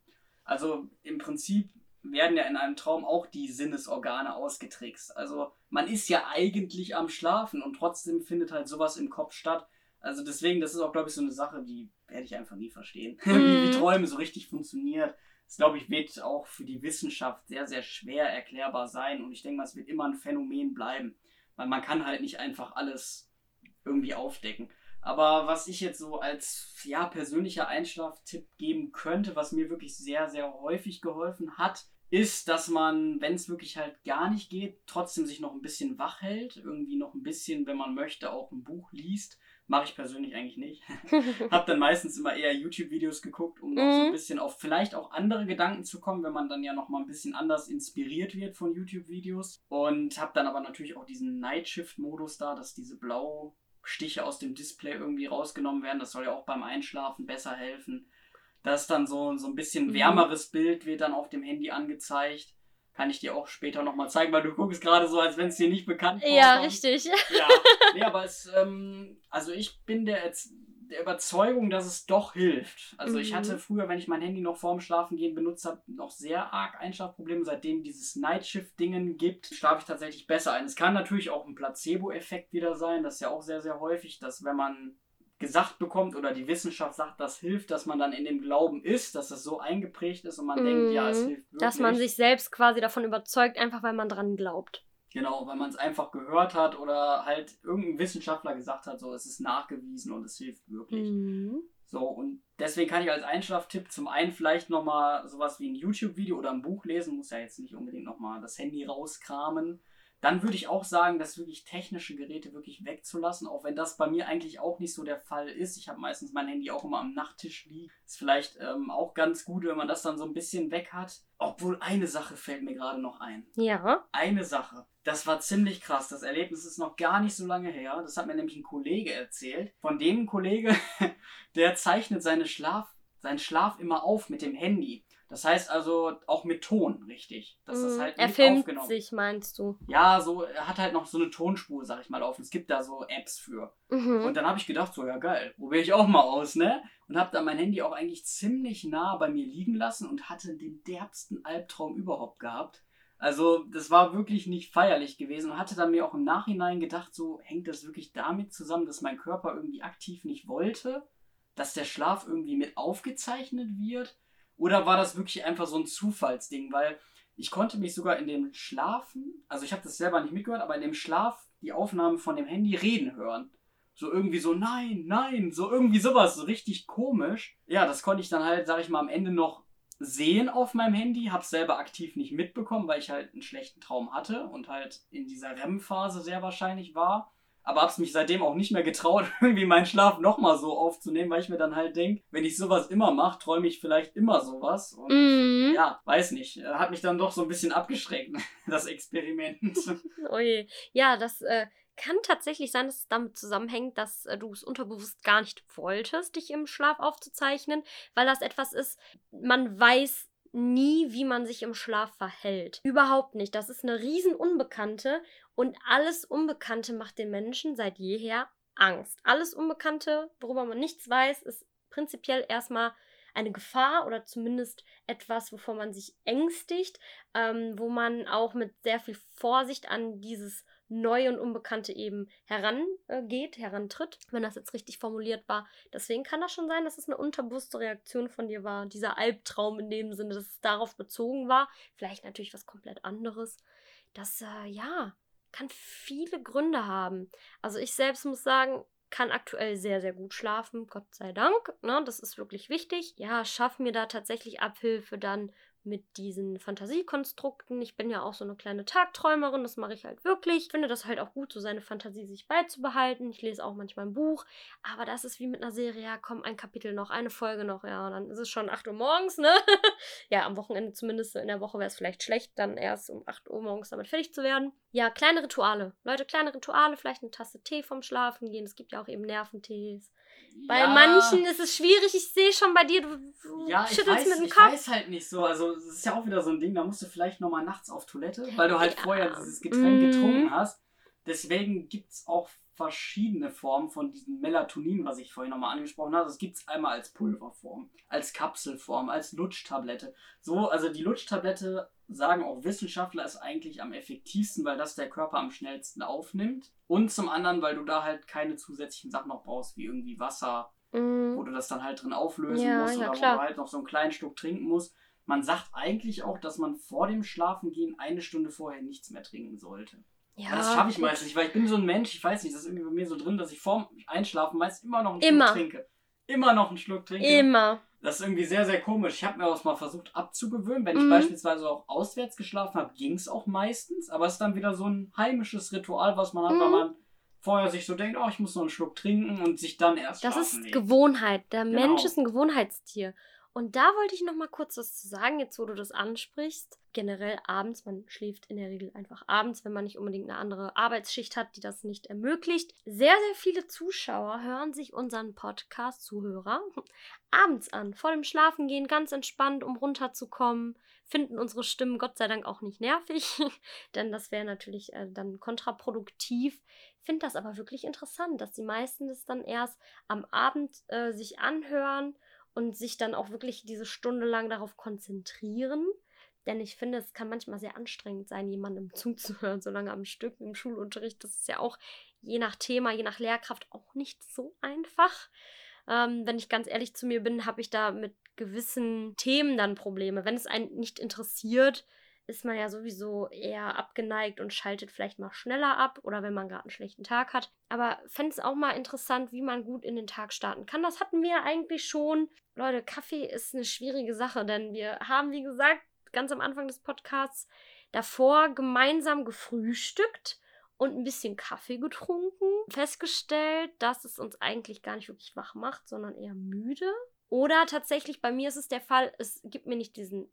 Also im Prinzip werden ja in einem Traum auch die Sinnesorgane ausgetrickst. Also man ist ja eigentlich am Schlafen und trotzdem findet halt sowas im Kopf statt. Also deswegen, das ist auch, glaube ich, so eine Sache, die werde ich einfach nie verstehen. Mhm. wie, wie Träume so richtig funktioniert. Das, glaube ich, wird auch für die Wissenschaft sehr, sehr schwer erklärbar sein. Und ich denke mal, es wird immer ein Phänomen bleiben. Weil man kann halt nicht einfach alles irgendwie aufdecken. Aber was ich jetzt so als ja, persönlicher Einschlaftipp geben könnte, was mir wirklich sehr, sehr häufig geholfen hat, ist, dass man, wenn es wirklich halt gar nicht geht, trotzdem sich noch ein bisschen wach hält. Irgendwie noch ein bisschen, wenn man möchte, auch ein Buch liest. Mache ich persönlich eigentlich nicht. Hab dann meistens immer eher YouTube-Videos geguckt, um noch mhm. so ein mhm. bisschen auf vielleicht auch andere Gedanken zu kommen, wenn man dann ja noch mal ein bisschen anders inspiriert wird von YouTube-Videos. Und hab dann aber natürlich auch diesen Nightshift-Modus da, dass diese Blau-Stiche aus dem Display irgendwie rausgenommen werden. Das soll ja auch beim Einschlafen besser helfen. Das dann so, so ein bisschen mhm. wärmeres Bild wird dann auf dem Handy angezeigt. Kann ich dir auch später nochmal zeigen, weil du guckst gerade so, als wenn es dir nicht bekannt wäre. Ja, richtig. Ja, nee, aber es, ähm, also ich bin der, der Überzeugung, dass es doch hilft. Also mhm. ich hatte mhm. früher, wenn ich mein Handy noch vorm Schlafen gehen benutzt habe, noch sehr arg Einschlafprobleme. Seitdem dieses Nightshift-Dingen gibt, schlafe ich tatsächlich besser ein. Es kann natürlich auch ein Placebo-Effekt wieder sein. Das ist ja auch sehr, sehr häufig, dass wenn man gesagt bekommt oder die Wissenschaft sagt, das hilft, dass man dann in dem Glauben ist, dass das so eingeprägt ist und man mm, denkt, ja, es mhm. hilft wirklich. Dass man sich selbst quasi davon überzeugt, einfach weil man dran glaubt. Genau, weil man es einfach gehört hat oder halt irgendein Wissenschaftler gesagt hat, so es ist nachgewiesen und es hilft wirklich. Mm. So, und deswegen kann ich als Einschlaftipp zum einen vielleicht nochmal sowas wie ein YouTube-Video oder ein Buch lesen, muss ja jetzt nicht unbedingt nochmal das Handy rauskramen dann würde ich auch sagen, dass wirklich technische Geräte wirklich wegzulassen, auch wenn das bei mir eigentlich auch nicht so der Fall ist. Ich habe meistens mein Handy auch immer am Nachttisch liegen. Ist vielleicht ähm, auch ganz gut, wenn man das dann so ein bisschen weg hat. Obwohl eine Sache fällt mir gerade noch ein. Ja. Eine Sache. Das war ziemlich krass. Das Erlebnis ist noch gar nicht so lange her. Das hat mir nämlich ein Kollege erzählt. Von dem Kollege, der zeichnet seine Schlaf, seinen Schlaf immer auf mit dem Handy. Das heißt also auch mit Ton, richtig. Dass das mhm. halt er filmt aufgenommen. sich, meinst du? Ja, so, er hat halt noch so eine Tonspur, sag ich mal, auf. Es gibt da so Apps für. Mhm. Und dann habe ich gedacht, so, ja geil, probiere ich auch mal aus, ne? Und habe dann mein Handy auch eigentlich ziemlich nah bei mir liegen lassen und hatte den derbsten Albtraum überhaupt gehabt. Also, das war wirklich nicht feierlich gewesen und hatte dann mir auch im Nachhinein gedacht, so hängt das wirklich damit zusammen, dass mein Körper irgendwie aktiv nicht wollte, dass der Schlaf irgendwie mit aufgezeichnet wird oder war das wirklich einfach so ein Zufallsding? Weil ich konnte mich sogar in dem Schlafen, also ich habe das selber nicht mitgehört, aber in dem Schlaf die Aufnahme von dem Handy reden hören. So irgendwie so, nein, nein, so irgendwie sowas, so richtig komisch. Ja, das konnte ich dann halt, sag ich mal, am Ende noch sehen auf meinem Handy, hab's selber aktiv nicht mitbekommen, weil ich halt einen schlechten Traum hatte und halt in dieser REM-Phase sehr wahrscheinlich war aber hab's mich seitdem auch nicht mehr getraut, irgendwie meinen Schlaf nochmal so aufzunehmen, weil ich mir dann halt denke, wenn ich sowas immer mache, träume ich vielleicht immer sowas. Und mm. ja, weiß nicht. Hat mich dann doch so ein bisschen abgeschreckt, das Experiment. Oje. Ja, das äh, kann tatsächlich sein, dass es damit zusammenhängt, dass äh, du es unterbewusst gar nicht wolltest, dich im Schlaf aufzuzeichnen, weil das etwas ist, man weiß nie, wie man sich im Schlaf verhält. Überhaupt nicht. Das ist eine riesen Unbekannte und alles Unbekannte macht den Menschen seit jeher Angst. Alles Unbekannte, worüber man nichts weiß, ist prinzipiell erstmal eine Gefahr oder zumindest etwas, wovor man sich ängstigt, ähm, wo man auch mit sehr viel Vorsicht an dieses Neue und Unbekannte eben herangeht, äh, herantritt, wenn das jetzt richtig formuliert war. Deswegen kann das schon sein, dass es eine unterbewusste Reaktion von dir war, dieser Albtraum in dem Sinne, dass es darauf bezogen war. Vielleicht natürlich was komplett anderes. Das, äh, ja, kann viele Gründe haben. Also ich selbst muss sagen, kann aktuell sehr, sehr gut schlafen, Gott sei Dank. Ne? Das ist wirklich wichtig. Ja, schaff mir da tatsächlich Abhilfe dann mit diesen Fantasiekonstrukten. Ich bin ja auch so eine kleine Tagträumerin, das mache ich halt wirklich. Ich finde das halt auch gut, so seine Fantasie sich beizubehalten. Ich lese auch manchmal ein Buch, aber das ist wie mit einer Serie, ja, komm, ein Kapitel noch, eine Folge noch, ja, dann ist es schon 8 Uhr morgens, ne? ja, am Wochenende zumindest, in der Woche wäre es vielleicht schlecht, dann erst um 8 Uhr morgens damit fertig zu werden. Ja, kleine Rituale. Leute, kleine Rituale, vielleicht eine Tasse Tee vom Schlafen gehen. Es gibt ja auch eben Nerventees. Bei ja. manchen ist es schwierig. Ich sehe schon bei dir, du, ja, schüttelst weiß, mit dem Kopf. Ich weiß halt nicht so. Also, es ist ja auch wieder so ein Ding, da musst du vielleicht nochmal nachts auf Toilette, weil du halt ja. vorher dieses Getränk mm. getrunken hast. Deswegen gibt es auch verschiedene Formen von diesem Melatonin, was ich vorhin nochmal angesprochen habe. Das gibt es einmal als Pulverform, als Kapselform, als Lutschtablette. So, also die Lutschtablette sagen auch Wissenschaftler ist eigentlich am effektivsten, weil das der Körper am schnellsten aufnimmt. Und zum anderen, weil du da halt keine zusätzlichen Sachen noch brauchst, wie irgendwie Wasser, mm. wo du das dann halt drin auflösen ja, musst ja, oder klar. wo du halt noch so einen kleinen Schluck trinken musst. Man sagt eigentlich auch, dass man vor dem Schlafengehen eine Stunde vorher nichts mehr trinken sollte. Ja, das schaffe ich meistens nicht, weil ich bin so ein Mensch, ich weiß nicht, das ist irgendwie bei mir so drin, dass ich vorm Einschlafen meist immer noch einen immer. Schluck trinke. Immer noch einen Schluck trinke. Immer. Das ist irgendwie sehr, sehr komisch. Ich habe mir auch mal versucht abzugewöhnen. Wenn ich mhm. beispielsweise auch auswärts geschlafen habe, ging es auch meistens. Aber es ist dann wieder so ein heimisches Ritual, was man hat, mhm. weil man vorher sich so denkt, oh, ich muss noch einen Schluck trinken und sich dann erst Das ist legt. Gewohnheit. Der genau. Mensch ist ein Gewohnheitstier. Und da wollte ich noch mal kurz was zu sagen, jetzt wo du das ansprichst. Generell abends, man schläft in der Regel einfach abends, wenn man nicht unbedingt eine andere Arbeitsschicht hat, die das nicht ermöglicht. Sehr, sehr viele Zuschauer hören sich unseren Podcast, Zuhörer, abends an, vor dem Schlafengehen, ganz entspannt, um runterzukommen, finden unsere Stimmen Gott sei Dank auch nicht nervig, denn das wäre natürlich äh, dann kontraproduktiv. Finde das aber wirklich interessant, dass die meisten das dann erst am Abend äh, sich anhören und sich dann auch wirklich diese Stunde lang darauf konzentrieren. Denn ich finde, es kann manchmal sehr anstrengend sein, jemandem zuzuhören, so lange am Stück im Schulunterricht. Das ist ja auch je nach Thema, je nach Lehrkraft auch nicht so einfach. Ähm, wenn ich ganz ehrlich zu mir bin, habe ich da mit gewissen Themen dann Probleme. Wenn es einen nicht interessiert, ist man ja sowieso eher abgeneigt und schaltet vielleicht mal schneller ab oder wenn man gerade einen schlechten Tag hat. Aber fände es auch mal interessant, wie man gut in den Tag starten kann. Das hatten wir eigentlich schon. Leute, Kaffee ist eine schwierige Sache, denn wir haben, wie gesagt, ganz am Anfang des Podcasts davor gemeinsam gefrühstückt und ein bisschen Kaffee getrunken. Festgestellt, dass es uns eigentlich gar nicht wirklich wach macht, sondern eher müde. Oder tatsächlich, bei mir ist es der Fall, es gibt mir nicht diesen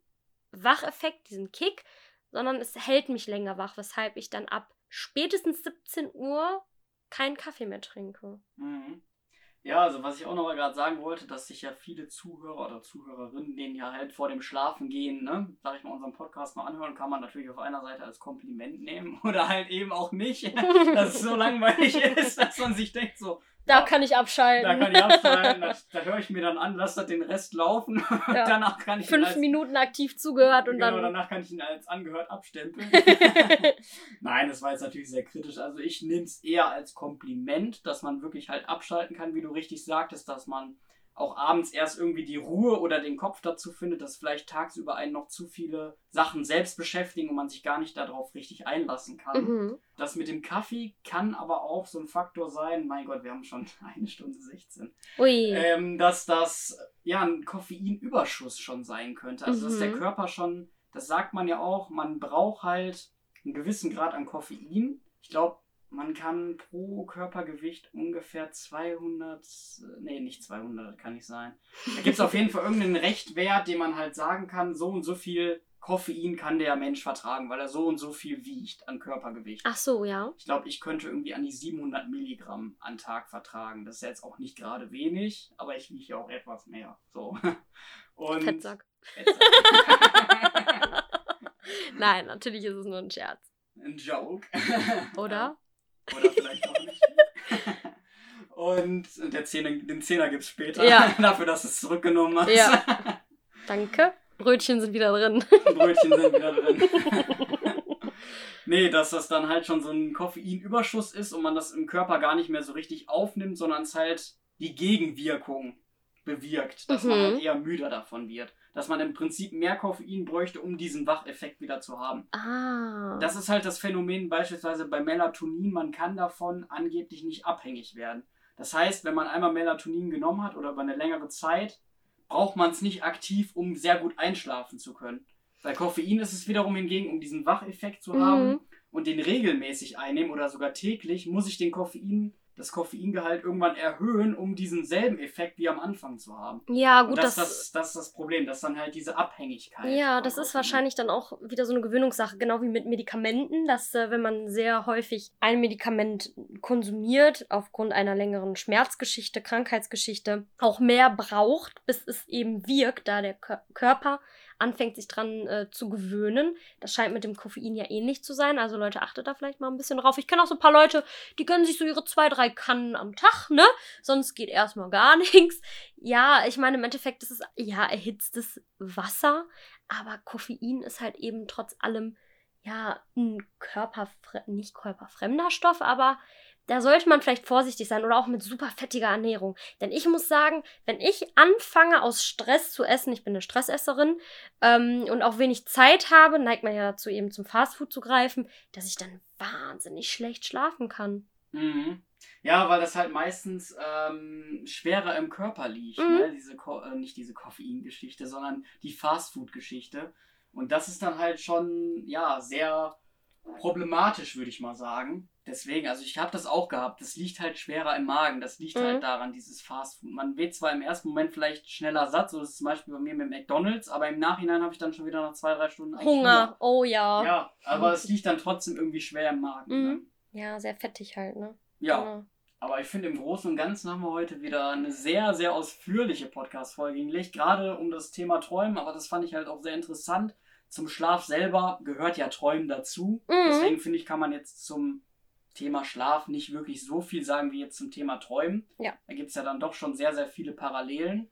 Wacheffekt, diesen Kick, sondern es hält mich länger wach, weshalb ich dann ab spätestens 17 Uhr keinen Kaffee mehr trinke. Mhm. Ja, also was ich auch noch mal gerade sagen wollte, dass sich ja viele Zuhörer oder Zuhörerinnen, denen ja halt vor dem Schlafen gehen, ne, sag ich mal, unseren Podcast mal anhören, kann man natürlich auf einer Seite als Kompliment nehmen oder halt eben auch nicht, dass es so langweilig ist, dass man sich denkt so, da kann ich abschalten. Da kann ich abschalten. Da, da höre ich mir dann an, lass das den Rest laufen. Ja. danach kann ich Fünf als, Minuten aktiv zugehört und genau, dann. danach kann ich ihn als angehört abstempeln. Nein, das war jetzt natürlich sehr kritisch. Also ich nehme es eher als Kompliment, dass man wirklich halt abschalten kann, wie du richtig sagtest, dass man auch abends erst irgendwie die Ruhe oder den Kopf dazu findet, dass vielleicht tagsüber einen noch zu viele Sachen selbst beschäftigen und man sich gar nicht darauf richtig einlassen kann. Mhm. Das mit dem Kaffee kann aber auch so ein Faktor sein, mein Gott, wir haben schon eine Stunde 16, Ui. Ähm, dass das ja ein Koffeinüberschuss schon sein könnte. Also mhm. dass der mhm. Körper schon, das sagt man ja auch, man braucht halt einen gewissen Grad an Koffein. Ich glaube, man kann pro Körpergewicht ungefähr 200, nee, nicht 200, kann nicht sein. Da gibt es auf jeden Fall irgendeinen Rechtwert, den man halt sagen kann, so und so viel Koffein kann der Mensch vertragen, weil er so und so viel wiegt an Körpergewicht. Ach so, ja. Ich glaube, ich könnte irgendwie an die 700 Milligramm an Tag vertragen. Das ist jetzt auch nicht gerade wenig, aber ich wiege ja auch etwas mehr. So. Und Fettsack. Fettsack. Nein, natürlich ist es nur ein Scherz. Ein Joke. Oder? Oder vielleicht auch nicht. Und der Zehner, den Zehner gibt es später. Ja. Dafür, dass du es zurückgenommen hast. Ja. Danke. Brötchen sind wieder drin. Brötchen sind wieder drin. nee, dass das dann halt schon so ein Koffeinüberschuss ist und man das im Körper gar nicht mehr so richtig aufnimmt, sondern es halt die Gegenwirkung bewirkt, dass mhm. man halt eher müder davon wird dass man im Prinzip mehr Koffein bräuchte, um diesen Wacheffekt wieder zu haben. Ah. Das ist halt das Phänomen beispielsweise bei Melatonin. Man kann davon angeblich nicht abhängig werden. Das heißt, wenn man einmal Melatonin genommen hat oder über eine längere Zeit, braucht man es nicht aktiv, um sehr gut einschlafen zu können. Bei Koffein ist es wiederum hingegen, um diesen Wacheffekt zu mhm. haben und den regelmäßig einnehmen oder sogar täglich, muss ich den Koffein das Koffeingehalt irgendwann erhöhen, um diesen selben Effekt wie am Anfang zu haben. Ja, gut, das, das, das, das ist das Problem, dass dann halt diese Abhängigkeit. Ja, das ist wahrscheinlich dann auch wieder so eine Gewöhnungssache, genau wie mit Medikamenten, dass äh, wenn man sehr häufig ein Medikament konsumiert, aufgrund einer längeren Schmerzgeschichte, Krankheitsgeschichte, auch mehr braucht, bis es eben wirkt, da der Körper anfängt, sich dran äh, zu gewöhnen. Das scheint mit dem Koffein ja ähnlich zu sein. Also Leute, achtet da vielleicht mal ein bisschen drauf. Ich kenne auch so ein paar Leute, die gönnen sich so ihre zwei, drei Kannen am Tag, ne? Sonst geht erstmal gar nichts. Ja, ich meine, im Endeffekt ist es ja erhitztes Wasser, aber Koffein ist halt eben trotz allem ja ein körperfre nicht körperfremder Stoff, aber da sollte man vielleicht vorsichtig sein oder auch mit super fettiger Ernährung. Denn ich muss sagen, wenn ich anfange aus Stress zu essen, ich bin eine Stressesserin ähm, und auch wenig Zeit habe, neigt man ja dazu eben zum Fastfood zu greifen, dass ich dann wahnsinnig schlecht schlafen kann. Mhm. Ja, weil das halt meistens ähm, schwerer im Körper liegt. Mhm. Ne? Diese Ko äh, nicht diese Koffeingeschichte, sondern die Fastfood-Geschichte. Und das ist dann halt schon, ja, sehr problematisch, würde ich mal sagen. Deswegen, also ich habe das auch gehabt. Das liegt halt schwerer im Magen. Das liegt Mhm. halt daran, dieses Fastfood. Man wird zwar im ersten Moment vielleicht schneller satt, so ist es zum Beispiel bei mir mit McDonalds, aber im Nachhinein habe ich dann schon wieder nach zwei, drei Stunden eigentlich Hunger, oh ja. Hunger. Ja, aber es liegt dann trotzdem irgendwie schwer im Magen. Ne? Mhm. Ja, sehr fettig halt, ne? Ja, Genau. aber ich finde, im Großen und Ganzen haben wir heute wieder eine sehr, sehr ausführliche Podcast-Folge hingelegt, gerade um das Thema Träumen, aber das fand ich halt auch sehr interessant. Zum Schlaf selber gehört ja Träumen dazu. Mhm. Deswegen finde ich, kann man jetzt zum Thema Schlaf nicht wirklich so viel sagen wie jetzt zum Thema Träumen. Ja. Da gibt es ja dann doch schon sehr, sehr viele Parallelen.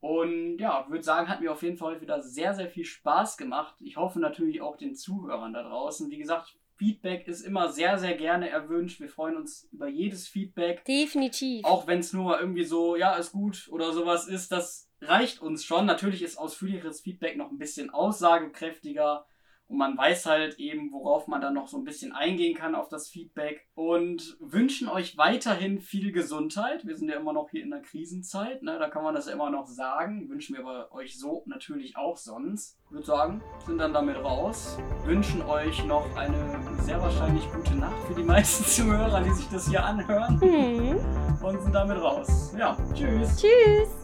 Und ja, würde sagen, hat mir auf jeden Fall heute wieder sehr, sehr viel Spaß gemacht. Ich hoffe natürlich auch den Zuhörern da draußen. Wie gesagt, Feedback ist immer sehr, sehr gerne erwünscht. Wir freuen uns über jedes Feedback. Definitiv. Auch wenn es nur mal irgendwie so, ja, ist gut oder sowas ist, das reicht uns schon. Natürlich ist ausführlicheres Feedback noch ein bisschen aussagekräftiger und man weiß halt eben, worauf man dann noch so ein bisschen eingehen kann auf das Feedback. Und wünschen euch weiterhin viel Gesundheit. Wir sind ja immer noch hier in der Krisenzeit, ne? da kann man das ja immer noch sagen. Wünschen wir aber euch so natürlich auch sonst. Ich würde sagen, sind dann damit raus. Wünschen euch noch eine sehr wahrscheinlich gute Nacht für die meisten Zuhörer, die sich das hier anhören Mhm. und sind damit raus. Ja, tschüss. Tschüss.